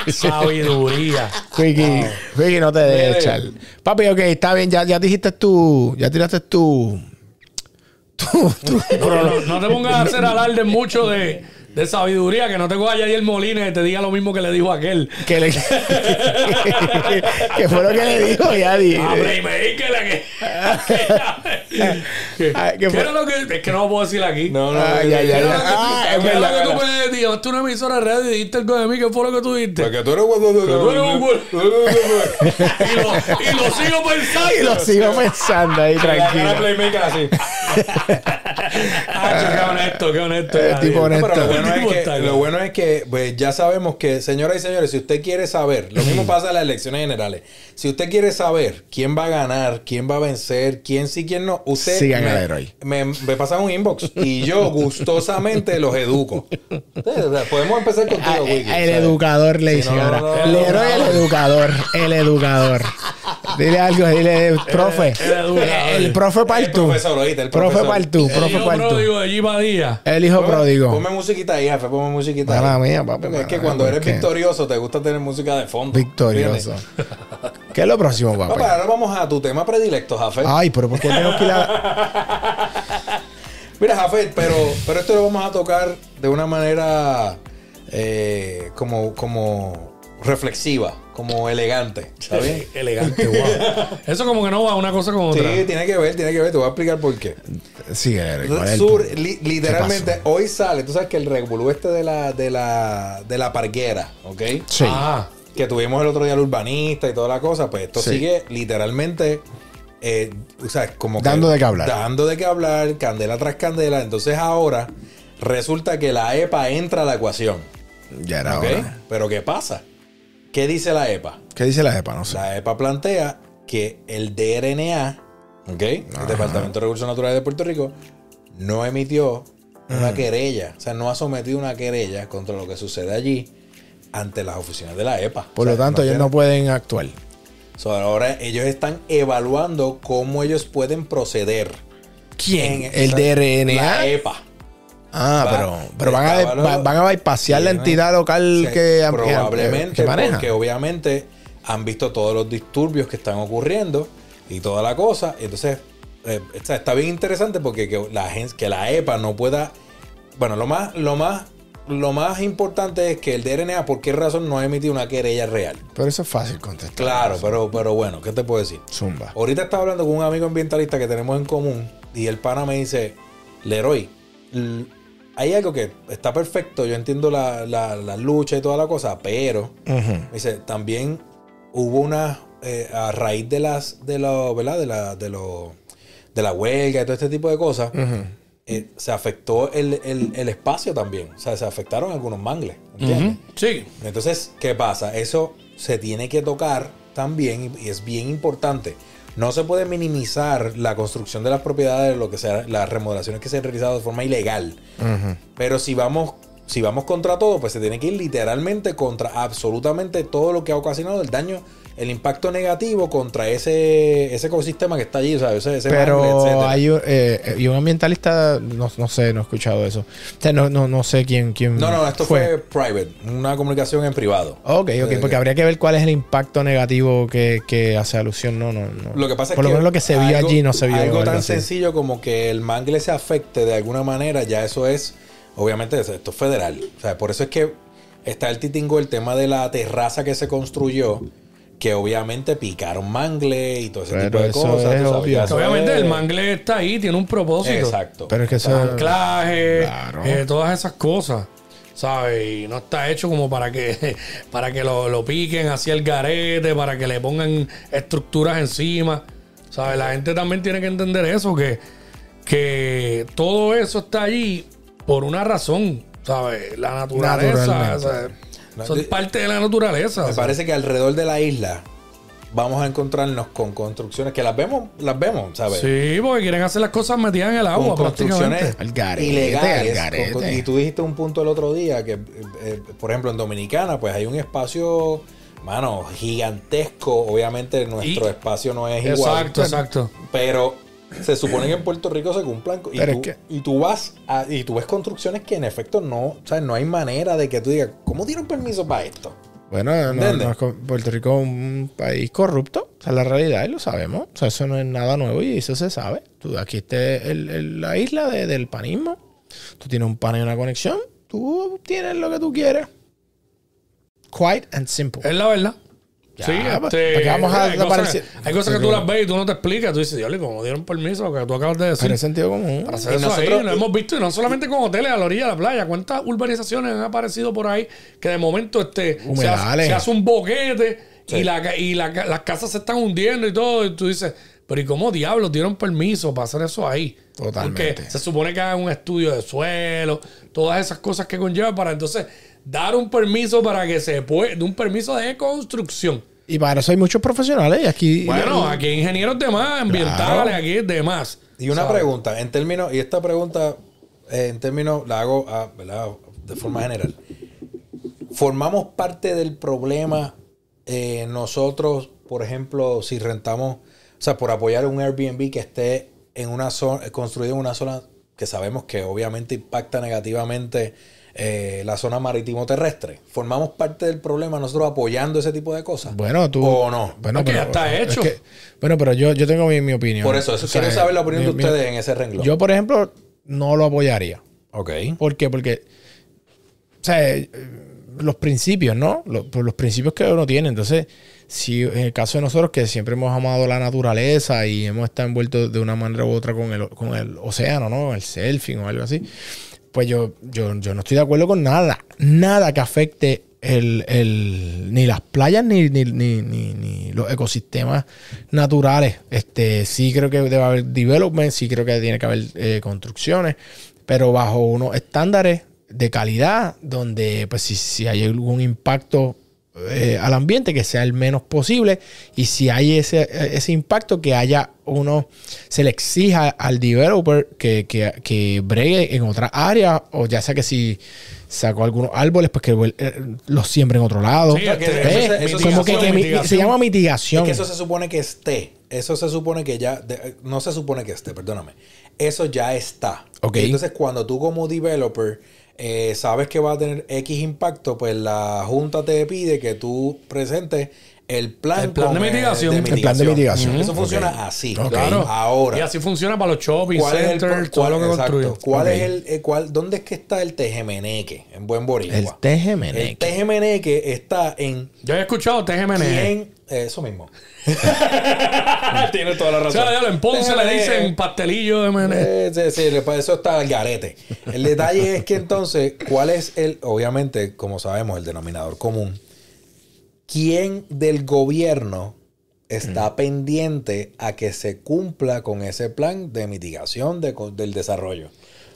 Sabiduría. Quickie, Quickie, no te dejes echar. Papi, ok, está bien, ya, ya dijiste tú, ya tiraste tú. No, no te pongas a hacer alarde mucho de, de sabiduría, que no te coja el Molina y te diga lo mismo que le dijo aquel. que, le, que fue lo que le dijo ya. di- A Playmaker, la que. ¿Qué, Ay, ¿qué era lo que.? Es que no lo puedo decir aquí. No, no, Ah, ya, ya, ¿Qué ya. era lo que tú- Ah, es era verdad, lo que tú dijiste? Llamaste a una emisora de radio y dijiste algo de mí. ¿Qué fue lo que tú dijiste? Porque tú eres tú eres un y, lo, y lo sigo pensando. Y lo sigo pensando ahí, tranquilo. playmaker así. Ah, qué honesto, qué honesto. Eh, tipo honesto. Lo bueno, es que, está, lo bueno es que pues, ya sabemos que, señoras y señores, si usted quiere saber, lo mismo pasa en las elecciones generales. Si usted quiere saber quién va a ganar, quién va a vencer, quién sí, quién no, usted Sigan me, héroe. me, me pasa un inbox y yo gustosamente los educo. Podemos empezar contigo, Ah, Wiki. El ¿sabes? educador le dice ahora. no, no, no. el educador. El educador. Dile algo, dile, profe. el educador. El profe El profesor, oíste, el Profe. Partu, El profe hijo pródigo de G. Badía. El hijo pródigo. Ponme musiquita ahí, jefe, ponme musiquita ahí. Mala mía, papi, es que cuando eres victorioso te gusta tener música de fondo. Victorioso. ¿Qué es lo próximo, papá? Papá, ahora vamos a tu tema predilecto, Jafet. Ay, pero ¿por qué tengo que ir a... Mira, Jafet, pero, pero esto lo vamos a tocar de una manera eh, como, como reflexiva, como elegante. ¿Está bien? Elegante, wow. Eso como que no va una cosa con Sí, otra. tiene que ver, tiene que ver. Te voy a explicar por qué. Sí, Eric, ¿cuál es el Sur, li- literalmente, hoy sale, tú sabes que el revolú este de la, de la, de la parguera, ¿ok? Sí. Ah, que tuvimos el otro día el urbanista y toda la cosa, pues esto Sí. sigue literalmente, eh, o sea, como Dando de qué hablar. Dando de qué hablar, candela tras candela. Entonces ahora resulta que la EPA entra a la ecuación. Ya era hora. Pero ¿qué pasa? ¿Qué dice la EPA? ¿Qué dice la EPA? No sé. La EPA plantea que el DRNA, ¿ok? El Departamento de Recursos Naturales de Puerto Rico, no emitió una querella, o sea, no ha sometido una querella contra lo que sucede allí ante las oficinas de la EPA. Por O lo sea, tanto, ellos no pueden actuar. So, ahora ellos están evaluando cómo ellos pueden proceder. ¿Quién? En- ¿El la- DRNA? La EPA. Ah, Va- pero, pero van, a, está va- van a la entidad local Sí, que, probablemente que maneja. porque obviamente han visto todos los disturbios que están ocurriendo y toda la cosa. Entonces, eh, está, está bien interesante porque que la que la EPA no pueda. Bueno, lo más, lo más, lo más importante es que el DRNA, ¿por qué razón no ha emitido una querella real? Pero eso es fácil contestar. Claro, pero, pero bueno, ¿qué te puedo decir? Zumba. Ahorita estaba hablando con un amigo ambientalista que tenemos en común y el pana me dice, Leroy, hay algo que está perfecto, yo entiendo la, la- la lucha y toda la cosa, pero dice, también hubo una, eh, a raíz de las, de lo, ¿verdad? De la, de lo, de la huelga y todo este tipo de cosas, eh, se afectó el, el- el espacio también, o sea, se afectaron algunos mangles, ¿entiendes? sí. Entonces, ¿qué pasa? Eso se tiene que tocar también y y es bien importante. No se puede minimizar la construcción de las propiedades, lo que sea, las remodelaciones que se han realizado de forma ilegal. Pero si vamos, si vamos contra todo, pues se tiene que ir literalmente contra absolutamente todo lo que ha ocasionado el daño, el impacto negativo contra ese, ese ecosistema que está allí, sea, ese, ese Pero hay un, eh, y un ambientalista, no, no sé, no he escuchado eso. O sea, no, no, no sé quién, quién No, no, esto fue. private, una comunicación en privado. Ok, ok, Eh, porque habría que ver cuál es el impacto negativo que, que hace alusión. No, no, no. Lo que pasa es Por que lo menos lo que se vio algo- allí no se vio. Algo tan así. sencillo como que el mangle se afecte de alguna manera, ya eso es, obviamente, esto es federal. O sea, por eso es que está el titingo, el tema de la terraza que se construyó, que obviamente picaron mangle y todo ese Pero tipo de eso cosas. es obvio. eso Obviamente es- el mangle está ahí, tiene un propósito. Exacto. Pero es que eso. Anclaje, Claro. eh, todas esas cosas. ¿Sabes? Y no está hecho como para que para que lo, lo piquen hacia el garete, para que le pongan estructuras encima. ¿Sabes? La gente también tiene que entender eso, que, que todo eso está allí por una razón. ¿Sabes? La naturaleza. Son parte de la naturaleza. Me parece que alrededor de la isla vamos a encontrarnos con construcciones que las vemos, las vemos, ¿sabes? Sí, porque quieren hacer las cosas metidas en el agua con construcciones prácticamente. Al garete, ilegales. Con- y tú dijiste un punto el otro día que, eh, eh, por ejemplo, en Dominicana, pues hay un espacio, mano, gigantesco. Obviamente nuestro Y- espacio no es igual. Exacto, exacto. Pero se supone que en Puerto Rico se cumplan. Y, Pero tú, es que- y tú vas a- y tú ves construcciones que en efecto no, o sea, no hay manera de que tú digas, ¿cómo dieron permiso para esto? Bueno, no, Puerto Rico es un país corrupto. Esa es la realidad y lo sabemos. O sea, eso no es nada nuevo y eso se sabe. Tú, aquí está el- el- la isla de- del panismo. Tú tienes un pan y una conexión. Tú tienes lo que tú quieres. Quite and simple. Es la verdad. Sí, Ya, ¿para este, vamos a hay, cosas, hay cosas que tú las ves y tú no te explicas. Tú dices, diablo, ¿cómo dieron permiso? Lo que tú acabas de decir. Es sentido común. Para hacer Y eso nosotros- ahí, lo hemos visto, y no solamente con hoteles a la orilla de la playa. ¿Cuántas urbanizaciones han aparecido por ahí que de momento este, se, hace, se hace un boquete y, la, ca- y la ca- las casas se están hundiendo y todo? Y tú dices, pero ¿y cómo diablos dieron permiso para hacer eso ahí? Totalmente. Porque se supone que hagan un estudio de suelo, todas esas cosas que conlleva para entonces dar un permiso para que se pueda, un permiso de construcción. Y para eso hay muchos profesionales. Y aquí. Bueno, aquí hay ingenieros de más, ambientales, Claro. aquí de más. Y una ¿sabes? pregunta, en términos, y esta pregunta eh, en términos la hago ¿verdad? de forma general. ¿Formamos parte del problema eh, nosotros, por ejemplo, si rentamos, o sea, por apoyar un Airbnb que esté en una zona, construido en una zona que sabemos que obviamente impacta negativamente eh, la zona marítimo terrestre? ¿Formamos parte del problema nosotros apoyando ese tipo de cosas? Bueno, tú. ¿O no? Bueno, Porque ya está es hecho. que- bueno, pero yo, yo tengo mi, mi opinión. Por eso, eso O sea, quiero saber la opinión mi- de mi- ustedes en ese renglón. Yo, por ejemplo, no lo apoyaría. ok. ¿Por qué? Porque, o sea, eh, los principios, ¿no? Los, por los principios que uno tiene. Entonces, si en el caso de nosotros que siempre hemos amado la naturaleza y hemos estado envueltos de una manera u otra con el, con el océano, ¿no? El surfing o algo así, pues yo, yo, yo no estoy de acuerdo con nada. Nada que afecte el, el- ni las playas ni, ni, ni, ni- los ecosistemas naturales. Este, sí creo que debe haber development, sí creo que tiene que haber eh, construcciones, pero bajo unos estándares de calidad donde pues si, si hay algún impacto eh, al ambiente que sea el menos posible y si hay ese, ese impacto que haya uno se le exija al developer que, que, que bregue en otra área o ya sea que si sacó algunos árboles pues que eh, los siembre en otro lado Sí, Eh, eso se- eso se como que, llama que mitigación. se llama mitigación Es que eso se supone que esté. Eso se supone que ya. de- no se supone que esté, perdóname. Eso ya está. Ok. Entonces, cuando tú como developer eh, sabes que va a tener X impacto, pues la junta te pide que tú presentes el plan, El plan de mitigación. El plan de mitigación. Eso funciona así. Claro. Ahora. Y así funciona para los shopping ¿Cuál es el centers, pro- todo cuál- lo que construyen. ¿Cuál es el, eh, cuál, ¿Dónde es que está el tejemeneque? En buen boricua. el tejemeneque. El tejemeneque está en Yo he escuchado TGMN. quién... eh, eso mismo. Tiene toda la O razón. sea, ya en Ponce le TGMN. dicen pastelillo de MN. Eh, sí, sí, para eso está el garete. El detalle es que entonces, ¿cuál es el, obviamente, como sabemos, el denominador común? ¿Quién del gobierno está pendiente a que se cumpla con ese plan de mitigación de del desarrollo?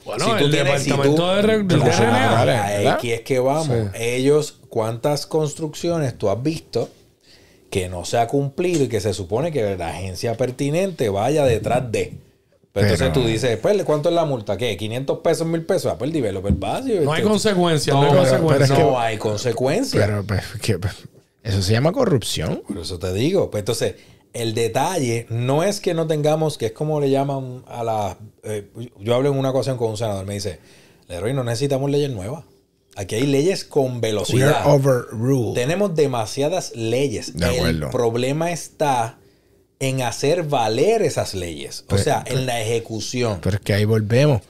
Bueno, Si tú el tienes- si departamento tú- de Claro, ¿verdad? Aquí es que vamos. Ellos, ¿cuántas construcciones tú has visto que no se ha cumplido y que se supone que la agencia pertinente vaya detrás de? Pero entonces Pero- tú dices, pues, ¿cuánto es la multa? ¿Qué? ¿500 pesos, 1000 pesos? Ah, pues el developer va. sí, No hay este- consecuencias, no, No, hay pero- consecuencias. pero es que- no hay consecuencias. pero pues, que, pues, eso se llama corrupción Por eso te digo. Pues entonces, el detalle no es que no tengamos, que es como le llaman a la. eh, yo hablo en una ocasión con un senador, me dice, Leroy, no necesitamos leyes nuevas. Aquí hay leyes con we velocidad. Tenemos demasiadas leyes. De el acuerdo. problema está en hacer valer esas leyes. O Pues- sea, en la ejecución. Pero es que ahí volvemos.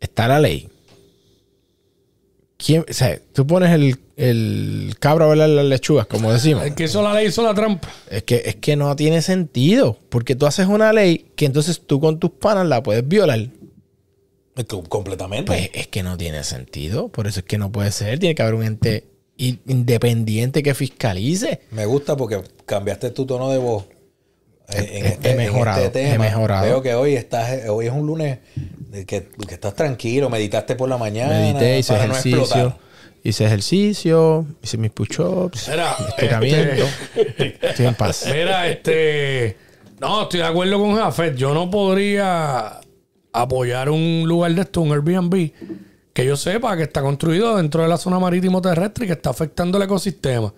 Está la ley. ¿Quién, o sea, tú pones el, el cabro a velar las lechugas, como decimos. El que hizo la ley hizo la trampa. Es que, es que no tiene sentido. Porque tú haces una ley que entonces tú con tus panas la puedes violar. Completamente. Pues es que no tiene sentido. Por eso es que no puede ser. Tiene que haber un ente independiente que fiscalice. Me gusta porque cambiaste tu tono de voz. eh, En He- este, he mejorado, en este he tema. mejorado. Veo que hoy estás, hoy es un lunes que, que estás tranquilo, meditaste por la mañana. Medité, hice para no ejercicio. explotar. hice ejercicio. Hice mis push-ups. Mira, estiramiento. este- Estoy en paz. Mira, este. No, estoy de acuerdo con Jafet. Yo no podría apoyar un lugar de esto, un Airbnb, que yo sepa que está construido dentro de la zona marítimo terrestre y que está afectando el ecosistema.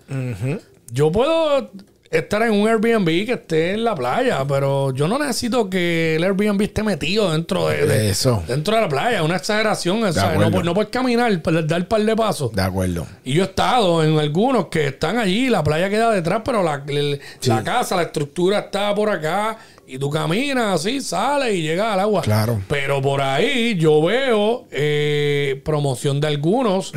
Yo puedo estar en un Airbnb que esté en la playa, pero yo no necesito que el Airbnb esté metido dentro de, de- Eso. dentro de la playa. Una exageración. o sea, acuerdo. no, pu- no puedes caminar, dar un par de pasos. De acuerdo. Y yo he estado en algunos que están allí, la playa queda detrás, pero la, el- la casa, la estructura está por acá. Y tú caminas así, sales y llegas al agua. Claro. Pero por ahí yo veo eh, promoción de algunos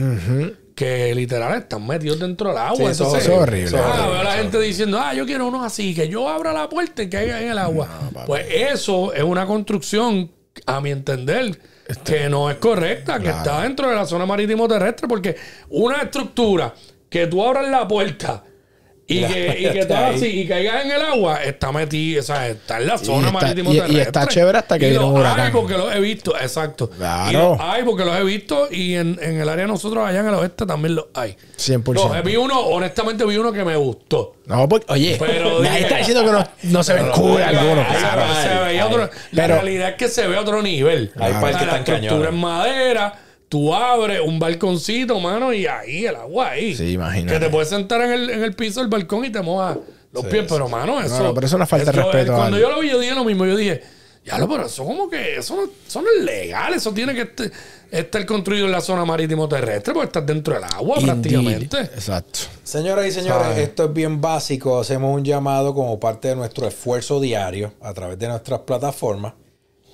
que literal están metidos dentro del agua. Sí, eso- Entonces, eso es horrible, ah, horrible, veo a la gente diciendo, ah, yo quiero unos así, que yo abra la puerta y caiga en el agua. pues eso es una construcción, a mi entender, que no es correcta, que está dentro de la zona marítimo terrestre, porque una estructura que tú abras la puerta y que, y que está todo así y caigas en el agua, está metido, o sea, está en la zona está- marítimo y- y terrestre. está chévere hasta que Y viene un huracán. hay porque los he visto, exacto. Claro. Y los hay porque los he visto y en, en el área de nosotros allá en el oeste también los hay. 100%. No, vi uno, honestamente vi uno que me gustó. No, porque, oye, Pero nadie está diciendo que no, no se ven cool algunos. Claro. se veía otro- la Pero- realidad es que se ve a otro nivel. Hay la tan estructura cañones. en madera, tú abres un balconcito, mano, y ahí el agua ahí. Sí, imagínate. Que te puedes sentar en el, en el piso del balcón y te mojas los pies, pero mano, eso. no, pero eso es una falta de respeto Cuando al- yo lo vi, yo dije lo mismo. Yo dije, ya lo, pero eso como que eso no, eso no es legal. Eso tiene que este- estar construido en la zona marítimo terrestre porque estás dentro del agua Indeed. prácticamente. Exacto. Señoras y señores, esto es bien básico. Hacemos un llamado como parte de nuestro esfuerzo diario a través de nuestras plataformas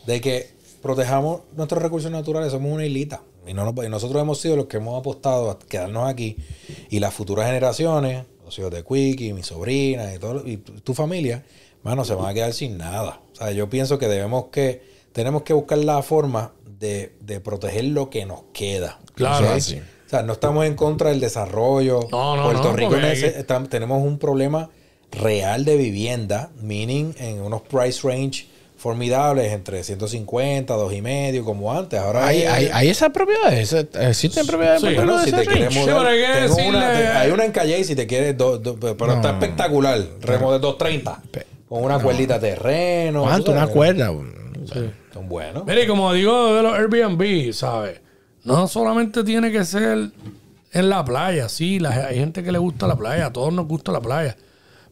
de que protejamos nuestros recursos naturales. Somos una islita. Y, no nos- y nosotros hemos sido los que hemos apostado a quedarnos aquí. Y las futuras generaciones, los hijos de Quickie, mi sobrina y, todo, y tu, tu familia, mano, se van a quedar sin nada. O sea, yo pienso que debemos que, tenemos que buscar la forma de, de proteger lo que nos queda. Claro. ¿Ok? Así. O sea, no estamos en contra del desarrollo. No, no, Puerto no, Rico estam- tenemos un problema real de vivienda, meaning en unos price range formidables entre 150, 2 y medio, como antes. Ahora ¿Hay, hay, hay, hay esas propiedades? ¿Existen propiedades Sí, bueno, si te quieres mudar, Sí, hay tengo una, te- hay una en Calle si te quieres, do- do- pero está espectacular. Remo de 230. Con una cuerdita de terreno. ¿Cuánto? Una cuerda. Son buenos. Mire, y como digo de los Airbnb, ¿sabes? No solamente tiene que ser en la playa, sí, la- hay gente que le gusta la playa, a todos nos gusta la playa.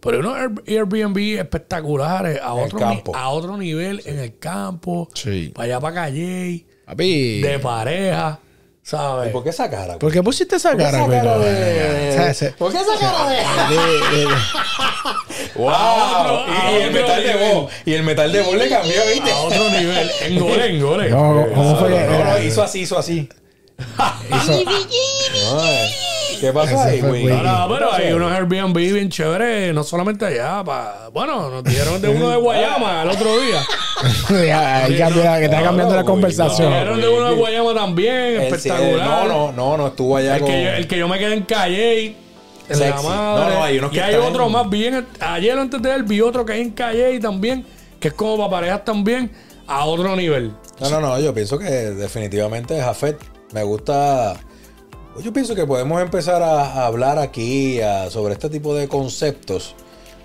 Pero unos Air- Airbnb espectaculares a otro, campo. a otro nivel, en el campo, Sí. para allá para Calle, Papi. de pareja, ¿sabes? ¿Y por qué esa cara? ¿Por qué pusiste esa ¿Por qué cara, cara de- ¿Por qué esa cara de.? ¡Wow! Otro- y, el metal de voz. Y el metal de voz le cambió, ¿viste? A otro nivel, en gole, en gole. No, ¿Cómo fue que No, hizo así, hizo así. Hizo- eh. ¿Qué Ese ahí, güey? No, no, pero hay unos Airbnb bien chéveres, no solamente allá. Pa, bueno, nos dieron de uno de Guayama el otro día. Ya, ahí que está cambiando no, la conversación. no. Dieron de uno de Guayama también, El- espectacular. No, no, no, no estuvo allá El con. que, yo, el que yo me quedé en Calle, en la Sexy. madre. No, no, hay unos que y hay otro en- más bien. Ayer antes de él vi otro que hay en Calle también, que es como para parejas también, a otro nivel. No, no, no, yo pienso que definitivamente Jafet me gusta. Yo pienso que podemos empezar a, a hablar aquí a- sobre este tipo de conceptos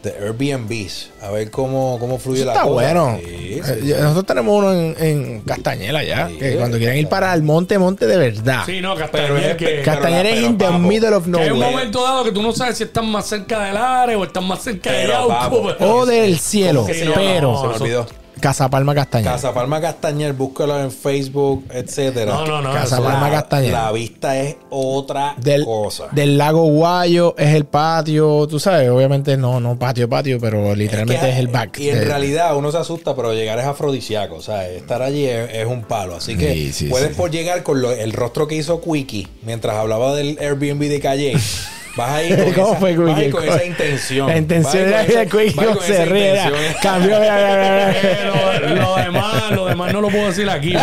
de Airbnbs, a ver cómo, cómo fluye Eso la está cosa. bueno. Sí, Eh, sí. Nosotros tenemos uno en, en Castañela ya. Sí, que cuando quieren ir para el monte, monte de verdad. Sí, no, Pero Castañer, es que, Castañera pero, es in the papo, middle of que hay un nowhere. momento dado que tú no sabes si estás más cerca del área o estás más cerca de Pero, papo, pero- O del cielo. Pero Se me olvidó. Casa Palma Castañera. Casa Palma Castañer, búscalo en Facebook, etcétera. No, no, no. Casa Palma la, Castañera. la vista es otra del, cosa. del lago Guayo es el patio, tú sabes, obviamente no, no patio, patio, pero literalmente es, que- el back. Y en realidad uno se asusta, pero llegar es afrodisíaco. O sea, estar allí es, es un palo. Así que Sí, sí, puedes sí. por llegar con lo- el rostro que hizo Quickie mientras hablaba del Airbnb de Calle. Vas a ir con, ¿Cómo esa, fue vas a ir con esa intención. La intención era que con se riera. Cambió. Pero lo demás, lo demás no lo puedo decir aquí.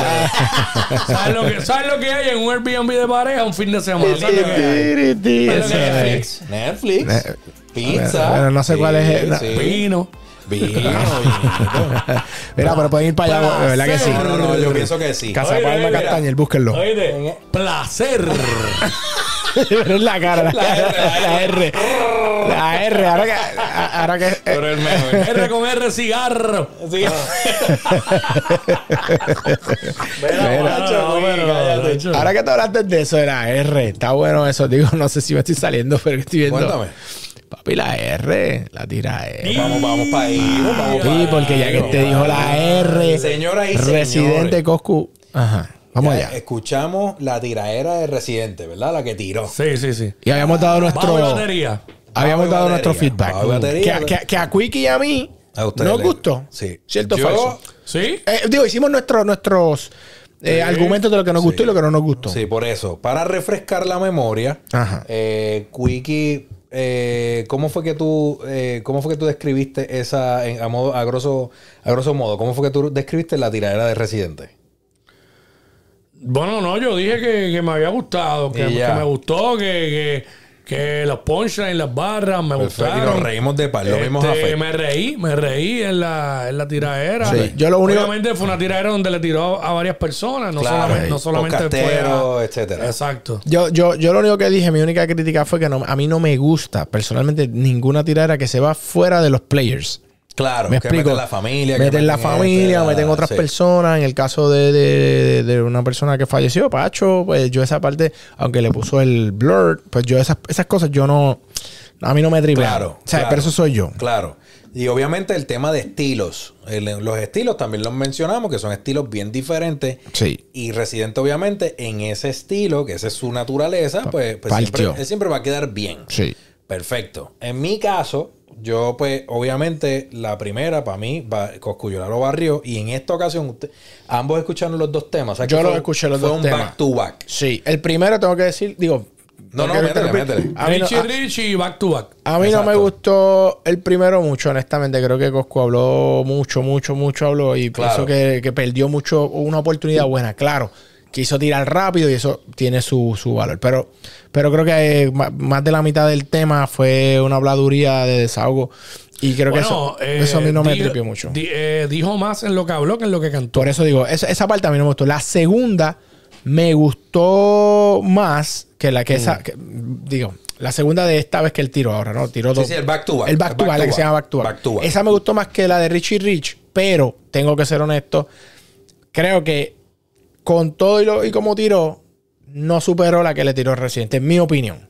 ¿Sabes, lo que, ¿Sabes lo que hay en un Airbnb de pareja un fin de semana? ¿Sabes lo que hay? Eso es. Netflix. Netflix. Pizza. bueno, no sé cuál es el- Sí. Vino. Vino. Mira, pero pueden ir para allá, de verdad que sí. No, no, no, yo pienso que sí. Casa Oye, Palma mira. Castañer, búsquenlo. Oíste, placer. Pero es la cara, la, La R, la R. La R, ahora que. Ahora que Pero el mejor. R con R cigarro. Sí. Mira, macho, no, güey, pero, cállate. macho. Ahora que tú hablaste de eso, de la R, está bueno eso. Digo, no sé si me estoy saliendo, pero que estoy viendo. Cuéntame. Papi, la R, la tira R. Vamos, vamos para ahí. Vamos porque ya que te dijo la R, Señoras y Residente señores. Coscu. Ajá, vamos Ya allá. Escuchamos la tiraera de Residente, ¿verdad? La que tiró. Sí, sí, sí. Y habíamos dado nuestro. Bajo batería. Habíamos Bajo dado nuestro feedback. bajo batería. que, que- que a Quickie y a mí A nos gustó. Sí. ¿Cierto Yo- falso? ¿Sí? Eh, digo, hicimos nuestro, nuestros eh, argumentos de lo que nos gustó y lo que no nos gustó. Sí, por eso. Para refrescar la memoria, Ajá. eh, Quickie, eh, ¿cómo fue que tú, eh, cómo fue que tú describiste esa, en- a, modo, a, grosso, a grosso modo, cómo fue que tú describiste la tiradera de Residente? Bueno, no, yo dije que, que me había gustado, que, me gustó, que, que, que los punchlines, las barras me Perfecto, y gustaron. nos reímos de par, lo vimos a Este, fe. Me reí, me reí en la, en la tiradera. Sí, yo lo único- Obviamente fue una tiradera donde le tiró a varias personas, no Claro, solamente, no solamente a- etcétera. Exacto. Yo, yo, yo lo único que dije, mi única crítica fue que no, a mí no me gusta personalmente ninguna tiradera que se va fuera de los players. Claro, Me que explico. meten la familia. que Meten la familia, este, meten otras sí. personas. En el caso de, de- de una persona que falleció, Pacho, pues yo esa parte, aunque le puso el blur, pues yo esas, esas cosas yo no. A mí no me tripean. Claro, O sea, claro. pero eso soy yo. Claro. Y obviamente el tema de estilos. El- los estilos también los mencionamos, que son estilos bien diferentes. Sí. Y Residente, obviamente, en ese estilo, que esa es su naturaleza, pues, pues siempre, él siempre va a quedar bien. Sí. Perfecto. En mi caso, yo, pues, obviamente, la primera, para mí, va, Coscuyola lo barrió. Y en esta ocasión, usted- ambos escucharon los dos temas. O sea, que Yo los escuché los fue dos un temas. back to back. Sí. El primero tengo que decir, digo. No, no, métele, métele. A mí, no, Richie a- Richie y back to back. a mí no me gustó el primero mucho, honestamente. Creo que Coscu habló mucho, mucho, mucho habló y Claro. pienso que, que perdió mucho, una oportunidad buena. Claro, quiso tirar rápido y eso tiene su, su valor. Pero, pero creo que eh, más de la mitad del tema fue una habladuría de desahogo. Y creo que eso, eh, eso a mí no me tripió mucho. di- eh, dijo más en lo que habló que en lo que cantó. Por eso digo, esa, esa parte a mí no me gustó. La segunda me gustó más que la que esa. que- digo, la segunda de esta vez que él tiró ahora, ¿no? Tiró Sí, dos. sí, el back to back. El back to back, la que se llama back to back. Back to back. Esa me gustó más que la de Richie Rich, pero tengo que ser honesto. Creo que con todo y, lo, y como tiró, no superó la que le tiró Residente, en mi opinión.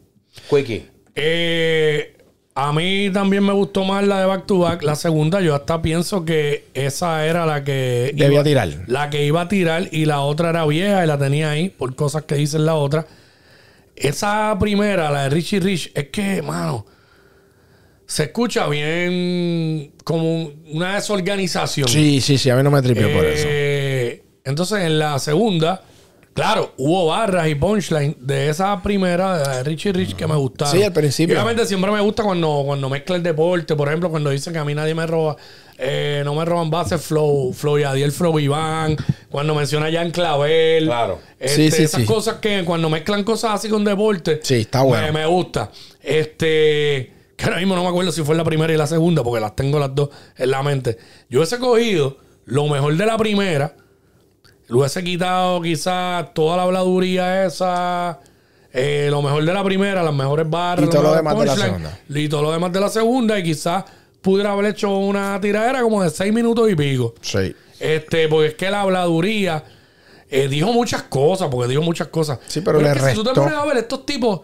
Quickie. Eh, a mí también me gustó más la de Back to Back. La segunda, yo hasta pienso que esa era la que. Debía iba- tirar. La que iba a tirar y la otra era vieja y la tenía ahí por cosas que dice en la otra. Esa primera, la de Richie Rich, es que, mano, se escucha bien como una desorganización. Sí, sí, sí, a mí no me tripió por eso. Entonces, en la segunda, claro, hubo barras y punchline de esa primera, de la de Richie Rich, que me gustaron. Sí, al principio. Y obviamente siempre me gusta cuando, cuando mezcla el deporte. Por ejemplo, cuando dicen que a mí nadie me roba, eh, no me roban bases, Flow, Flow y Adiel Flow Iván. Cuando menciona a Jan Clavel. Claro. Este, Sí, sí, esas sí. cosas que cuando mezclan cosas así con deporte. Sí, está bueno. Me, me gusta. Este. Que ahora mismo no me acuerdo si fue la primera y la segunda, porque las tengo las dos en la mente. Yo hubiese cogido lo mejor de la primera, le hubiese quitado quizás toda la habladuría esa, eh, lo mejor de la primera, las mejores barras, Y todo lo demás de la segunda. Y todo lo demás de la segunda, y quizás pudiera haber hecho una tiradera como de seis minutos y pico. Sí. Este, porque es que la habladuría eh, dijo muchas cosas, porque dijo muchas cosas. Sí, pero le es que si tú te restó. pones a ver estos tipos,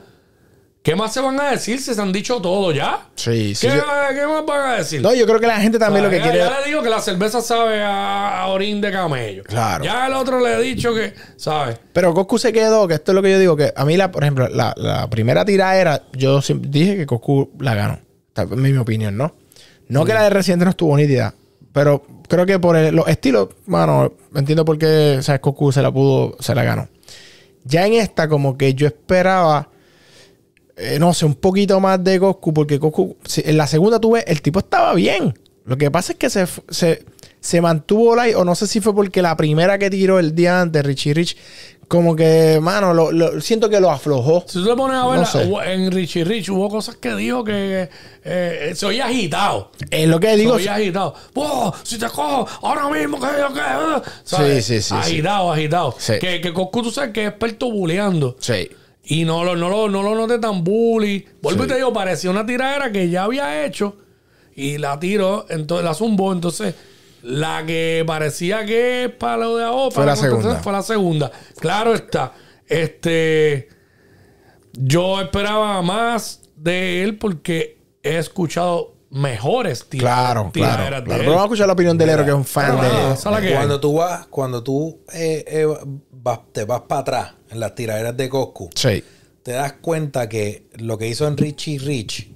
¿qué más se van a decir si se han dicho todo ya? Sí, sí. ¿Qué, yo- qué más van a decir? No, yo creo que la gente también O sea, lo que ya, quiere. ya le digo que la cerveza sabe a, a orín de camello. Claro. Ya el otro le he dicho que, ¿sabes? Pero Coscu se quedó, que esto es lo que yo digo, que a mí, la, por ejemplo, la, la primera tiradera, yo siempre dije que Coscu la ganó. Es mi opinión, ¿no? No que la de Residente no estuvo nítida, pero creo que por el- los estilos, mano, entiendo por qué, o sea, Coscu se la pudo, se la ganó. Ya en esta, como que yo esperaba, eh, no sé, un poquito más de Coscu, porque Coscu, si- en la segunda tuve, el tipo estaba bien. Lo que pasa es que se, se, se mantuvo light, o no sé si fue porque la primera que tiró el día antes, Richie Rich, como que, mano, lo, lo- siento que lo aflojó. Si tú te pones a ver, No sé. en Richie Rich hubo cosas que dijo que eh, se oía agitado. Es lo que Se digo. oía agitado. ¡Oh, si te cojo ahora mismo que yo que... ¿sabes? Sí, sí, sí, sí. Agitado, agitado. Sí. Que, que Coscu, tú sabes que es experto buleando. Sí. Y no lo, no lo, no lo noté tan bully. Vuelvo y Sí. te digo, parecía una tiradera que ya había hecho. Y la tiró, entonces la zumbó. Entonces, la que parecía que es para lo de ahora, Fue la segunda. Fue la segunda. Claro está. Este. Yo esperaba más de él porque he escuchado mejores tira- Claro, claro. tiraderas claro. de Pero vamos a escuchar la opinión del héroe, que es un fan Claro, de. Cuando tú vas, cuando tú eh, eh, vas- te vas para atrás en las tiraderas de Coscu, Sí. te das cuenta que lo que hizo en Richie Rich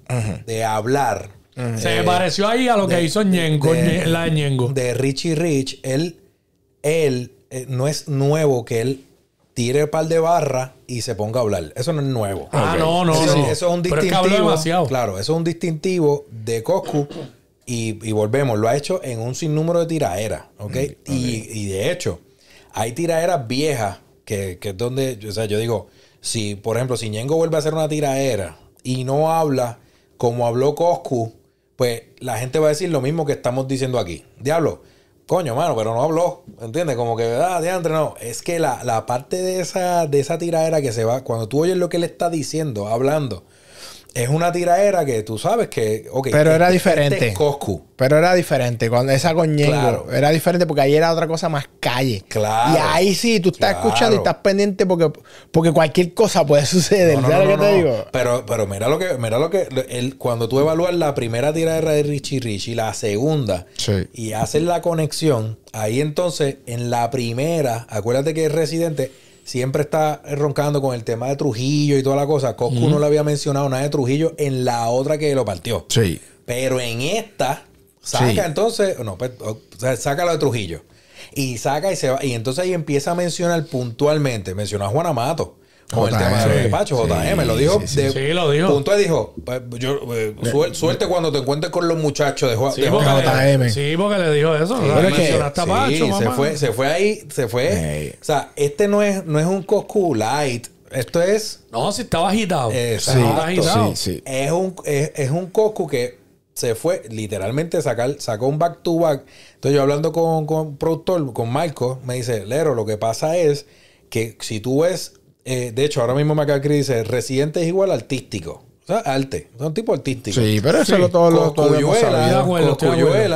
de hablar Se eh, pareció ahí a lo que de- hizo Ñengo, de- la de Ñengo. de Richie Rich, él, él eh, no es nuevo que él tire el par de barras y se ponga a hablar. Eso no es nuevo. Ah, no, no, Eso, no. eso es un Pero es que habló distintivo. demasiado. claro, eso es un distintivo de Coscu. Y, y volvemos, lo ha hecho en un sinnúmero de tiraderas. ¿ok? Y, y de hecho, hay tiraderas viejas que, que es donde, o sea, yo digo, si, por ejemplo, si Ñengo vuelve a hacer una tiradera y no habla como habló Coscu, pues la gente va a decir lo mismo que estamos diciendo aquí. Diablo, coño, mano, pero no habló. ¿Entiendes? Como que, ah, diantre, no. Es que la, la parte de esa, de esa tiradera que se va, cuando tú oyes lo que él está diciendo, hablando, es una tiradera que tú sabes que, ok. Pero era este- diferente. este es Coscu. Pero era diferente. Cuando esa con Ñengo, Claro. era diferente porque ahí era otra cosa más calle. Claro. Y ahí sí, tú estás Claro. escuchando y estás pendiente porque, porque cualquier cosa puede suceder. No, no, ¿Sabes no, lo que te digo? Pero, pero mira lo que, mira lo que, el, cuando tú evalúas la primera tiradera de Richie Rich y la segunda, Sí. y haces la conexión, ahí entonces, en la primera, acuérdate que el residente siempre está roncando con el tema de Trujillo y toda la cosa. Coscu no le había mencionado nada de Trujillo en la otra que lo partió. Sí. Pero en esta, saca Sí. entonces, no, pues, o sea, saca lo de Trujillo. Y saca y se va. Y entonces ahí empieza a mencionar puntualmente. Mencionó a Juana Mato. Con el tema de Pacho, sí, JM, lo dijo. sí, lo dijo. Puntual dijo, pues, eh, suerte cuando te encuentres con los muchachos de, JM. sí, porque le dijo eso. se fue, se fue ahí, se fue. O sea, este no es, no es un Coscu light. Esto es No, si estaba agitado. Exacto. Estaba agitado. Sí, sí. es un, es, es un Coscu que se fue literalmente sacar, sacó un back to back. Entonces yo hablando con, con productor, con Marco, me dice, Lero, lo que pasa es que si tú ves, eh, de hecho ahora mismo escribir, dice, residente es igual artístico. O sea, arte, es un tipo artístico. Sí, pero eso Sí. lo todo lo todo lo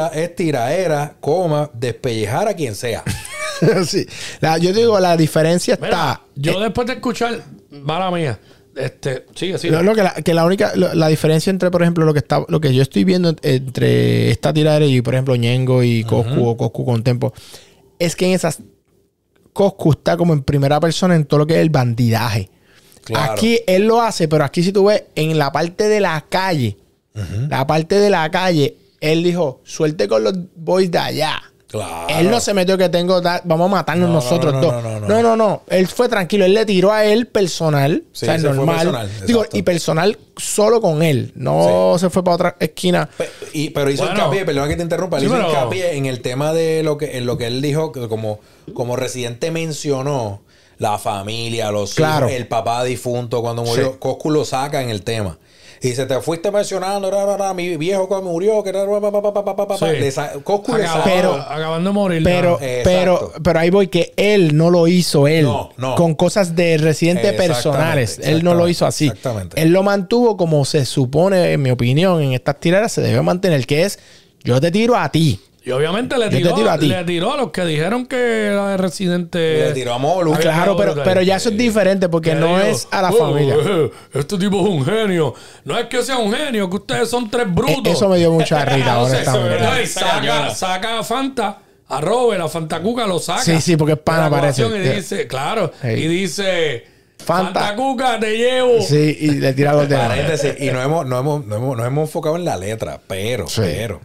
es tiraera, coma, despellejar a quien sea. sí. La- yo digo, la diferencia Mira, está. yo después de escuchar, mala mía, este, sigue, sigue. Lo, lo que, la, que la única, lo- la diferencia entre, por ejemplo, lo que está, lo que yo estoy viendo entre esta tiradera y, por ejemplo, Ñengo y Coscu o Coscu con Tempo, es que en esas Coscu está como en primera persona en todo lo que es el bandidaje. Claro. Aquí él lo hace, pero aquí si tú ves en la parte de la calle, la parte de la calle, él dijo, suelte con los boys de allá. Claro. Él no se metió que tengo, da- vamos a matarnos No, no, nosotros no, dos. no, no, no. no, no, no. Él fue tranquilo. Él le tiró a él personal. Sí, o sea, se fue normal. personal, Digo, y personal solo con él. No se fue para otra esquina. Pe- y- pero hizo Bueno. hincapié, perdón que te interrumpa, Sí, hizo pero- hincapié en el tema de lo que, en lo que él dijo, que como, como residente mencionó la familia, los Claro. hijos, el papá difunto cuando murió. Sí. Coscu lo saca en el tema. Y dice, te fuiste mencionando, ra, ra, ra, mi viejo cuando murió, que ra, ra, pa, pa, pa, pa, pa, pa, pa". Sí. Pero- acabando de morir. Pero, pero, pero ahí voy que él no lo hizo él. No, no. Con cosas de residentes Exactamente, personales. Él no lo hizo así. exactamente. Él lo mantuvo como se supone, en mi opinión, en estas tiradas se debe mantener, que es yo te tiro a ti. Y obviamente le tiró, tiro a ti. le tiró a los que dijeron que era de residente. Le tiró a Molu. Había Claro, pero, pero ya eso es diferente porque no dijo, es a la "Oh, familia. eh, este tipo es un genio. No es que sea un genio, que ustedes son tres brutos. E- Eso me dio mucha risa, honestamente. entonces, saca, saca a Fanta, a Robert, a Fantacuca lo saca. Sí, sí, porque es pana, parece. Y dice, claro, Sí. y dice, Fanta. Fantacuca, te llevo. Sí, y le tira los demás. Paréntesis, y no hemos, no, hemos, no, hemos, nos hemos enfocado en la letra, pero, Sí. pero,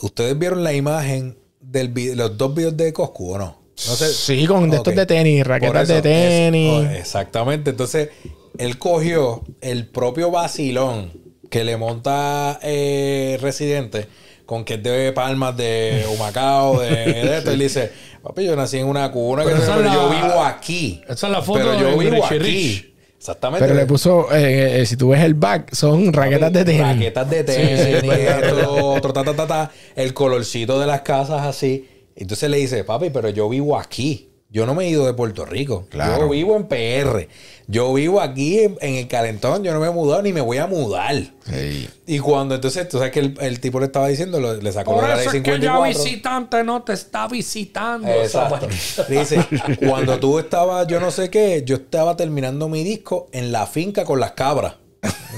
¿ustedes vieron la imagen de los dos videos de Coscu o no? No sé. Sí, con de estos de tenis, raquetas eso, de tenis. es- oh, exactamente. Entonces, él cogió el propio vacilón que le monta eh, Residente con que es de Palmas, de Humacao, de, de esto. Y le dice, papi, yo nací en una cuna, que Pero yo vivo aquí. esa es la foto Pero yo de vivo Richie aquí. Rich. Exactamente. Pero le puso, eh, eh, si tú ves el back, son raquetas de tenis. Raquetas de tenis, esto, otro, ta, ta, ta, ta, el colorcito de las casas así. Entonces le dice, papi, pero yo vivo aquí. Yo no me he ido de Puerto Rico. Claro. Yo vivo en PR. Yo vivo aquí en, en el calentón. Yo no me he mudado ni me voy a mudar. Sí. Y cuando entonces, tú sabes que el, el tipo le estaba diciendo, lo- le sacó Por la ley eso es que ya 54. visitante no te está visitando. Exacto. Dice, cuando tú estabas, yo no sé qué, yo estaba terminando mi disco en la finca con las cabras.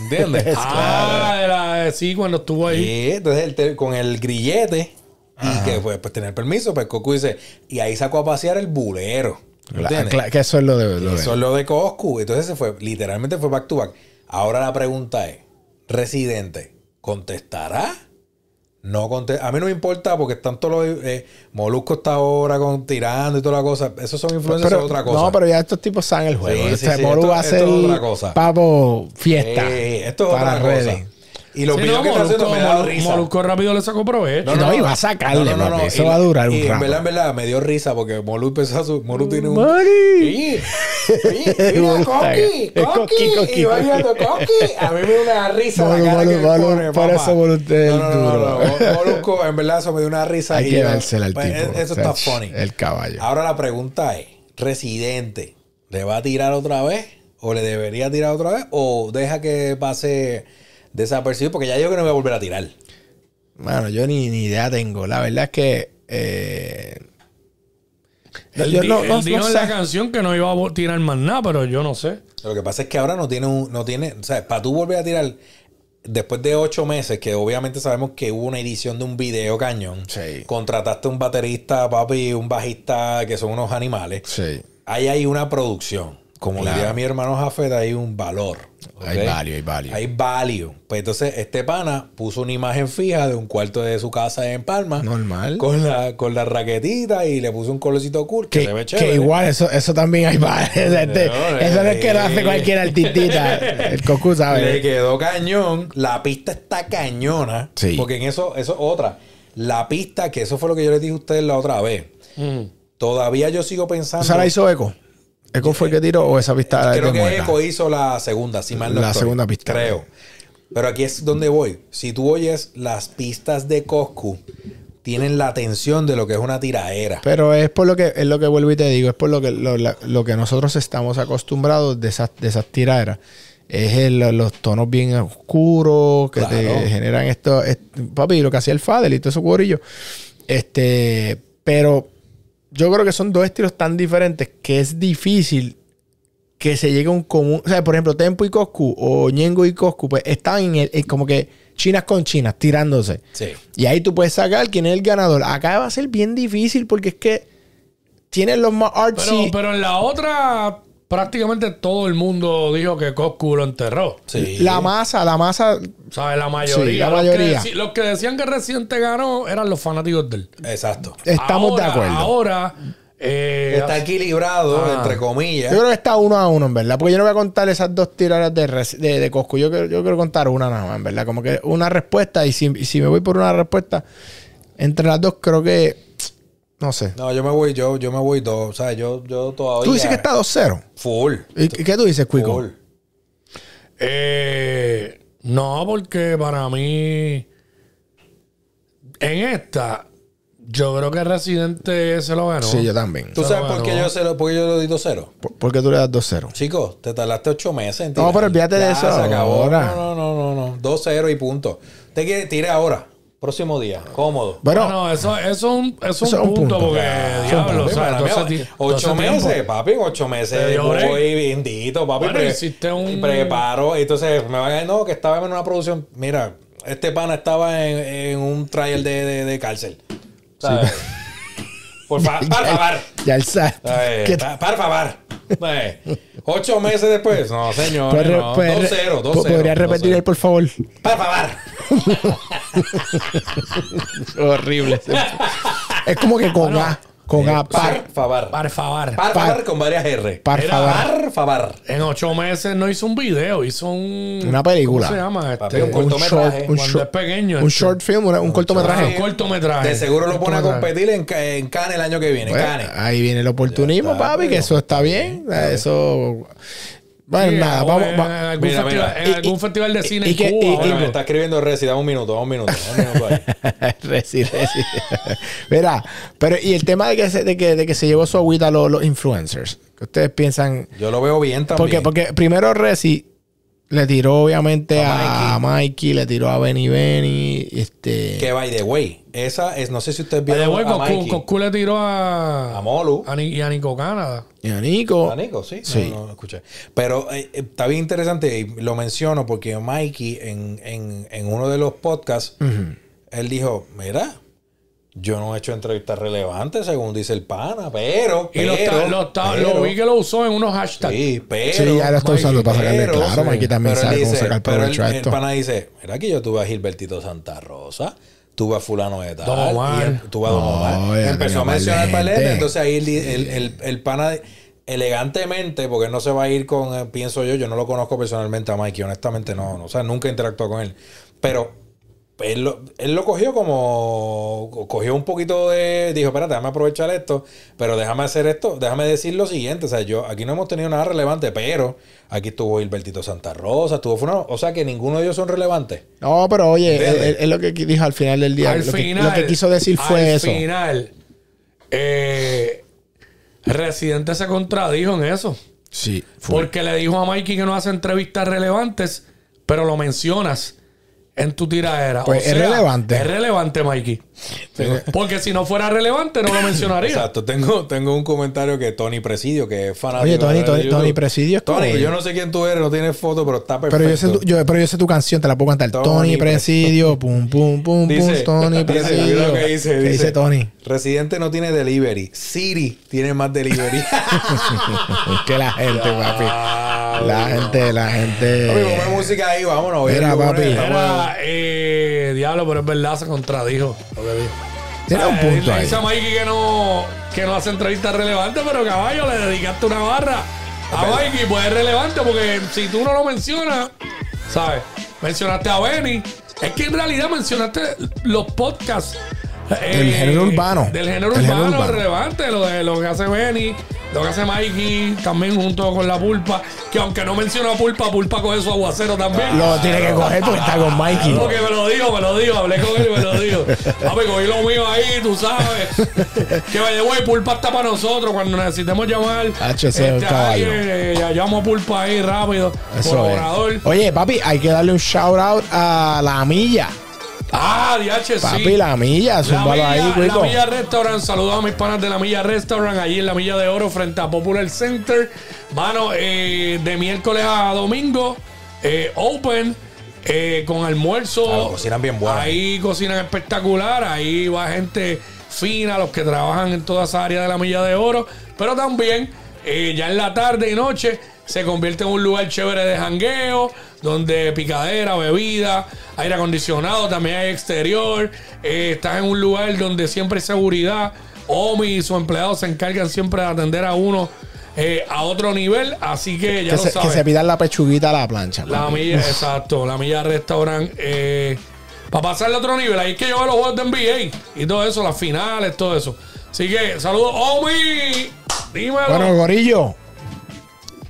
¿Entiendes? Ah, era, sí, cuando estuvo ahí. Y entonces te- con el grillete y que pues, pues tener permiso, pues Coscu dice, y ahí sacó a pasear el bulero. Cla- que eso es lo de. Lo Eso es lo de Coscu. Entonces se fue, literalmente fue back to back. Ahora la pregunta es, Residente, ¿contestará? No conte- a mí no me importa porque tanto los eh, Molusco está ahora con tirando y toda la cosa. Esos son influencers de otra cosa. No, pero ya estos tipos saben el juego. Sí, sí, Este sí, Moru esto- va a ser es otra cosa. papo fiesta. Eh, esto es para otra redes. cosa. Y los Sí, videos no, que está haciendo me da risa. Molusco rápido le sacó provecho. No, y va a sacarle, papi. Eso va a durar un y en rato. verdad, en verdad, me dio risa porque Molu empezó a su... Molu tiene un... Mari. Mira, Coqui, Coqui, Coqui, Coqui, y va Coqui. viendo Coqui. A mí me dio una risa Molu, la cara Molu, que Molu, pone, papá. eso Molu es no, no, no, duro. no, no. Molusco, en verdad, eso me dio una risa. Hay y que dársela al pues, tipo. Eso está funny. El caballo. Ahora la pregunta es, ¿Residente le va a tirar otra vez? ¿O le debería tirar otra vez? ¿O deja que pase desapercibido? Porque ya yo que no voy a volver a tirar. Bueno, yo ni, ni idea tengo. La verdad es que. eh, Él, yo di- no- él no- dijo no en sé. la canción que no iba a tirar más nada, pero yo no sé. Lo que pasa es que ahora no tiene un, no tiene, o sea, para tú volver a tirar después de ocho meses, que obviamente sabemos que hubo una edición de un video cañón. Sí. Contrataste un baterista, papi, un bajista, que son unos animales. Sí. Ahí hay una producción. Como Claro. diría mi hermano Jafet, hay un valor. Hay value, hay value. Hay value. Pues entonces, este pana puso una imagen fija de un cuarto de su casa en Palma. Normal. Con la, con la raquetita y le puso un colorcito cool que, Que, se ve que chévere. igual, eso, eso también hay value. Este, No, eso no es que lo eh. hace cualquier artistita. El Cocu Le sabe. quedó cañón. La pista está cañona. Sí. Porque en eso, eso es otra. La pista, que eso fue lo que yo les dije a ustedes la otra vez. Todavía yo sigo pensando. ¿Esa la hizo Eco? ¿Eco fue el que tiró o esa pista Creo que muerta? Eco hizo la segunda, si mal no La estoy. segunda pista. Creo. Pero aquí es donde voy. Si tú oyes las pistas de Coscu, tienen la tensión de lo que es una tiraera. Pero es por lo que es lo que vuelvo y te digo, es por lo que lo, la- lo que nosotros estamos acostumbrados de esas, de esas tiraderas. Es el- los tonos bien oscuros que Claro. te generan esto. es- papi, lo que hacía el Fadel y todo eso cuorillo. Este, pero yo creo que son dos estilos tan diferentes que es difícil que se llegue a un común. O sea, por ejemplo, Tempo y Coscu o Ñengo y Coscu, pues están en el, en como que chinas con chinas, tirándose. Sí. Y ahí tú puedes sacar quién es el ganador. Acá va a ser bien difícil porque es que tienen los más Pero, artsy. pero en la otra, prácticamente todo el mundo dijo que Coscu lo enterró. Sí. La masa, la masa. ¿Sabes? La mayoría. Sí, la Los, mayoría. Que, deci- los que decían que Residente ganó eran los fanáticos de él. Exacto. Estamos Ahora- de acuerdo. Ahora, eh, Está equilibrado, Ah. entre Yo comillas. creo que está uno a uno, en verdad. Porque yo no voy a contar esas dos tiradas de, de, de Coscu. Yo, quiero- yo quiero contar una nada más, en verdad. Como que una respuesta. Y si, y si me voy por una respuesta, entre las dos, creo que. No sé. No, yo me voy, yo, yo me voy dos. O sea, yo, yo todavía. Tú dices que está 2-0. Full. ¿Y qué tú dices, Cuico? Full. eh, no, porque para mí, en esta, yo creo que Residente se lo ganó. Sí, yo también. ¿Tú Se sabes por qué yo, se lo, por qué yo lo di 2-0? ¿Por, por qué tú le das 2-0? Chicos, te tardaste ocho meses en No, tirar. pero olvídate de Ya, eso Se acabó. ahora. No, no, no, no, no. 2-0 y punto. Te quiere tire ahora. Próximo día. Cómodo. Bueno, Bueno, eso, eso es un, eso es Eso un es un punto, punto. porque, Ah, diablo, o sea, entonces ocho entonces tiempo. meses, papi, ocho meses voy bendito, papi. Bueno, pre- hiciste un- Preparo. Entonces me van a decir, no, que estaba en una producción. Mira, este pana estaba en, en un trial de, de, de cárcel. ¿Sabes? Por favor, por favor. ya el SAT. Ay, ¿Qué- pa- Por favor. Ay, Ocho meses después. No, señor. No. puede re- 2-0, 2-0. ¿Podría repetir el por favor? Por favor. Horrible. es como que con A. Con A. Par. Favor. Por favor con varias R. Par Era favor. Por favor. En ocho meses no hizo un video, hizo un... Una película. ¿Cómo se llama? Este, un Un cortometraje. short, un Cuando short, es pequeño, un este. short film, un cortometraje. un cortometraje. De seguro lo pone a competir en, en Cannes el año que viene. Pues, Cannes. ahí viene el oportunismo, está, papi, que eso está bien. Eso. Bueno, nada, vamos. en, va- algún, Mira, festival, mira. en algún y- festival de y- cine y en que- Cuba. y- me está escribiendo Resi, dame un minuto, dame un minuto, dame un minuto ahí. Reci, reci. Mira, pero y el tema de que se, de que, de que se llevó su agüita los, los influencers. Que ustedes piensan. Yo lo veo bien Porque, también. porque primero Reci le tiró obviamente A a, Mikey, le tiró a Benny Benny. Este, Que by the way, esa es, no sé si ustedes By the vieron way, a Coscu, le tiró a, A Molu. a Ni- y a Nico Canadá. y a Nico. ¿A Nico? Sí. Sí. No, no, no escuché. Pero eh, eh, está bien interesante y lo menciono porque Mikey en, en, en uno de los podcasts, él dijo, mira, yo no he hecho entrevistas relevantes según dice el pana, pero... Y lo, pero, está- lo, está- pero- lo vi que lo usó en unos hashtags. Sí, pero... Sí, ya lo está usando para sacarle pero- claro. Mikey también sabe cómo dice- sacar pero provecho el, a el pana dice, mira que yo tuve a Gilbertito Santa Rosa, tuve a fulano de tal. Don Omar. y tuve a Don No, Omar. Empezó a mencionar gente. entonces ahí el, el, el, el pana elegantemente, porque él no se va a ir con, eh, pienso yo, yo no lo conozco personalmente a Mikey, honestamente no, no, o sea, nunca he interactuado con él, pero él lo, él lo cogió como, cogió un poquito de, dijo, espérate, déjame aprovechar esto, pero déjame hacer esto, déjame decir lo siguiente, o sea, yo, aquí no hemos tenido nada relevante, pero aquí estuvo Hilbertito Santa Rosa, estuvo o sea que ninguno de ellos son relevantes. No, pero oye, es, lo que dijo al final del día. al lo, final. que, lo que quiso decir fue al eso. final, eh, Residente se contradijo en eso. Sí, fue. Porque le dijo a Mikey que no hace entrevistas relevantes, pero lo mencionas en tu tiradera. Pues es relevante. Es relevante, Mikey. Porque si no fuera relevante, no lo mencionaría. Exacto, tengo, tengo un comentario que Tony Presidio, que es fanático. Oye, Tony, de Tony. Tony Presidio es Tony, yo no sé quién tú eres, no tienes foto, pero está perfecto. Pero yo, sé tu, yo- pero yo sé tu canción, te la puedo cantar. Tony Tony, Presidio, pum, pum, pum, Dice, pum, Tony Presidio. mira lo que dice, ¿Qué dice, dice Tony? Residente no tiene delivery. Siri tiene más delivery. Que la gente, papi. La gente, la Papi, gente. ponme música ahí, vámonos. Mira, papi. Era, eh, diablo, pero es verdad, se contradijo. Lo que dijo. Tiene un Eh, punto le ahí. dice a Mikey que no, que no hace entrevistas relevantes, pero caballo, le dedicaste una barra a Mikey, pues es relevante porque si tú no lo mencionas, ¿sabes? Mencionaste a Benny. Es que en realidad mencionaste los podcasts. eh, Del género urbano. Del género El género urbano, urbano. relevante, lo de lo que hace Benny, lo que hace Mikey, también junto con la pulpa. Que aunque no menciona a pulpa, pulpa coge su aguacero también. Lo tiene que coger porque está con Mikey. Porque me lo digo, me lo digo, hablé con él y me lo digo. Papi, cogí lo mío ahí, tú sabes. que vaya, güey, Pulpa está para nosotros cuando necesitemos llamar. Hacho, ese es un caballo. alguien, eh, ya llamo a Pulpa ahí rápido. Eso colaborador. es. Oye, papi, hay que darle un shout out a la milla. Ah, DH, sí. Papi, la milla, La Milla, ahí, la cuico. Milla Restaurant, saludos a mis panas de la Milla Restaurant, allí en la Milla de Oro, frente a Popular Center. Mano, eh, de miércoles a domingo, eh, open, eh, con almuerzo. Claro, cocinan bien bueno. Ahí cocinan espectacular, ahí va gente fina, los que trabajan en toda esa área de la Milla de Oro. Pero también, eh, ya en la tarde y noche, se convierte en un lugar chévere de jangueo, donde picadera, bebida, aire acondicionado, también hay exterior. Eh, estás en un lugar donde siempre hay seguridad. Omi y sus empleados se encargan siempre de atender a uno eh, a otro nivel. Así que ya Que lo se, que sabes. se pidan la pechuguita a la plancha. La papi. milla, exacto, la milla restaurant. Eh, para pasarle a otro nivel, ahí es que yo veo los juegos de NBA y todo eso, las finales, todo eso. Así que, saludos, Omi. Dímelo. Bueno, Gorillo,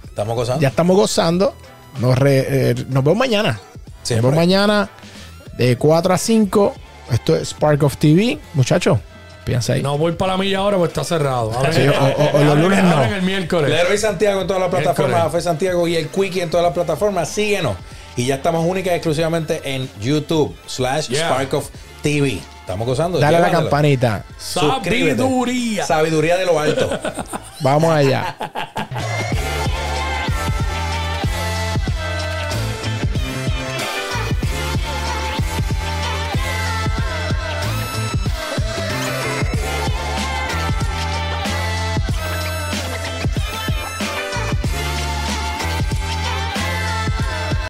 Estamos gozando. ya estamos gozando. Nos, re- eh, nos vemos mañana. Siempre. Nos vemos mañana de 4 a 5. Esto es Spark of TV. Muchachos, piensa ahí. no voy para la milla ahora porque está cerrado. Sí, o- o- o los lunes no. el miércoles. Leroy Santiago en todas las plataformas. Fe Santiago y el Quickie en todas las plataformas. Síguenos. Y ya estamos únicas y exclusivamente en YouTube, slash Yeah. Spark of TV. Estamos gozando. Dale a la campanita. Suscríbete. Sabiduría. Sabiduría de lo alto. Vamos allá.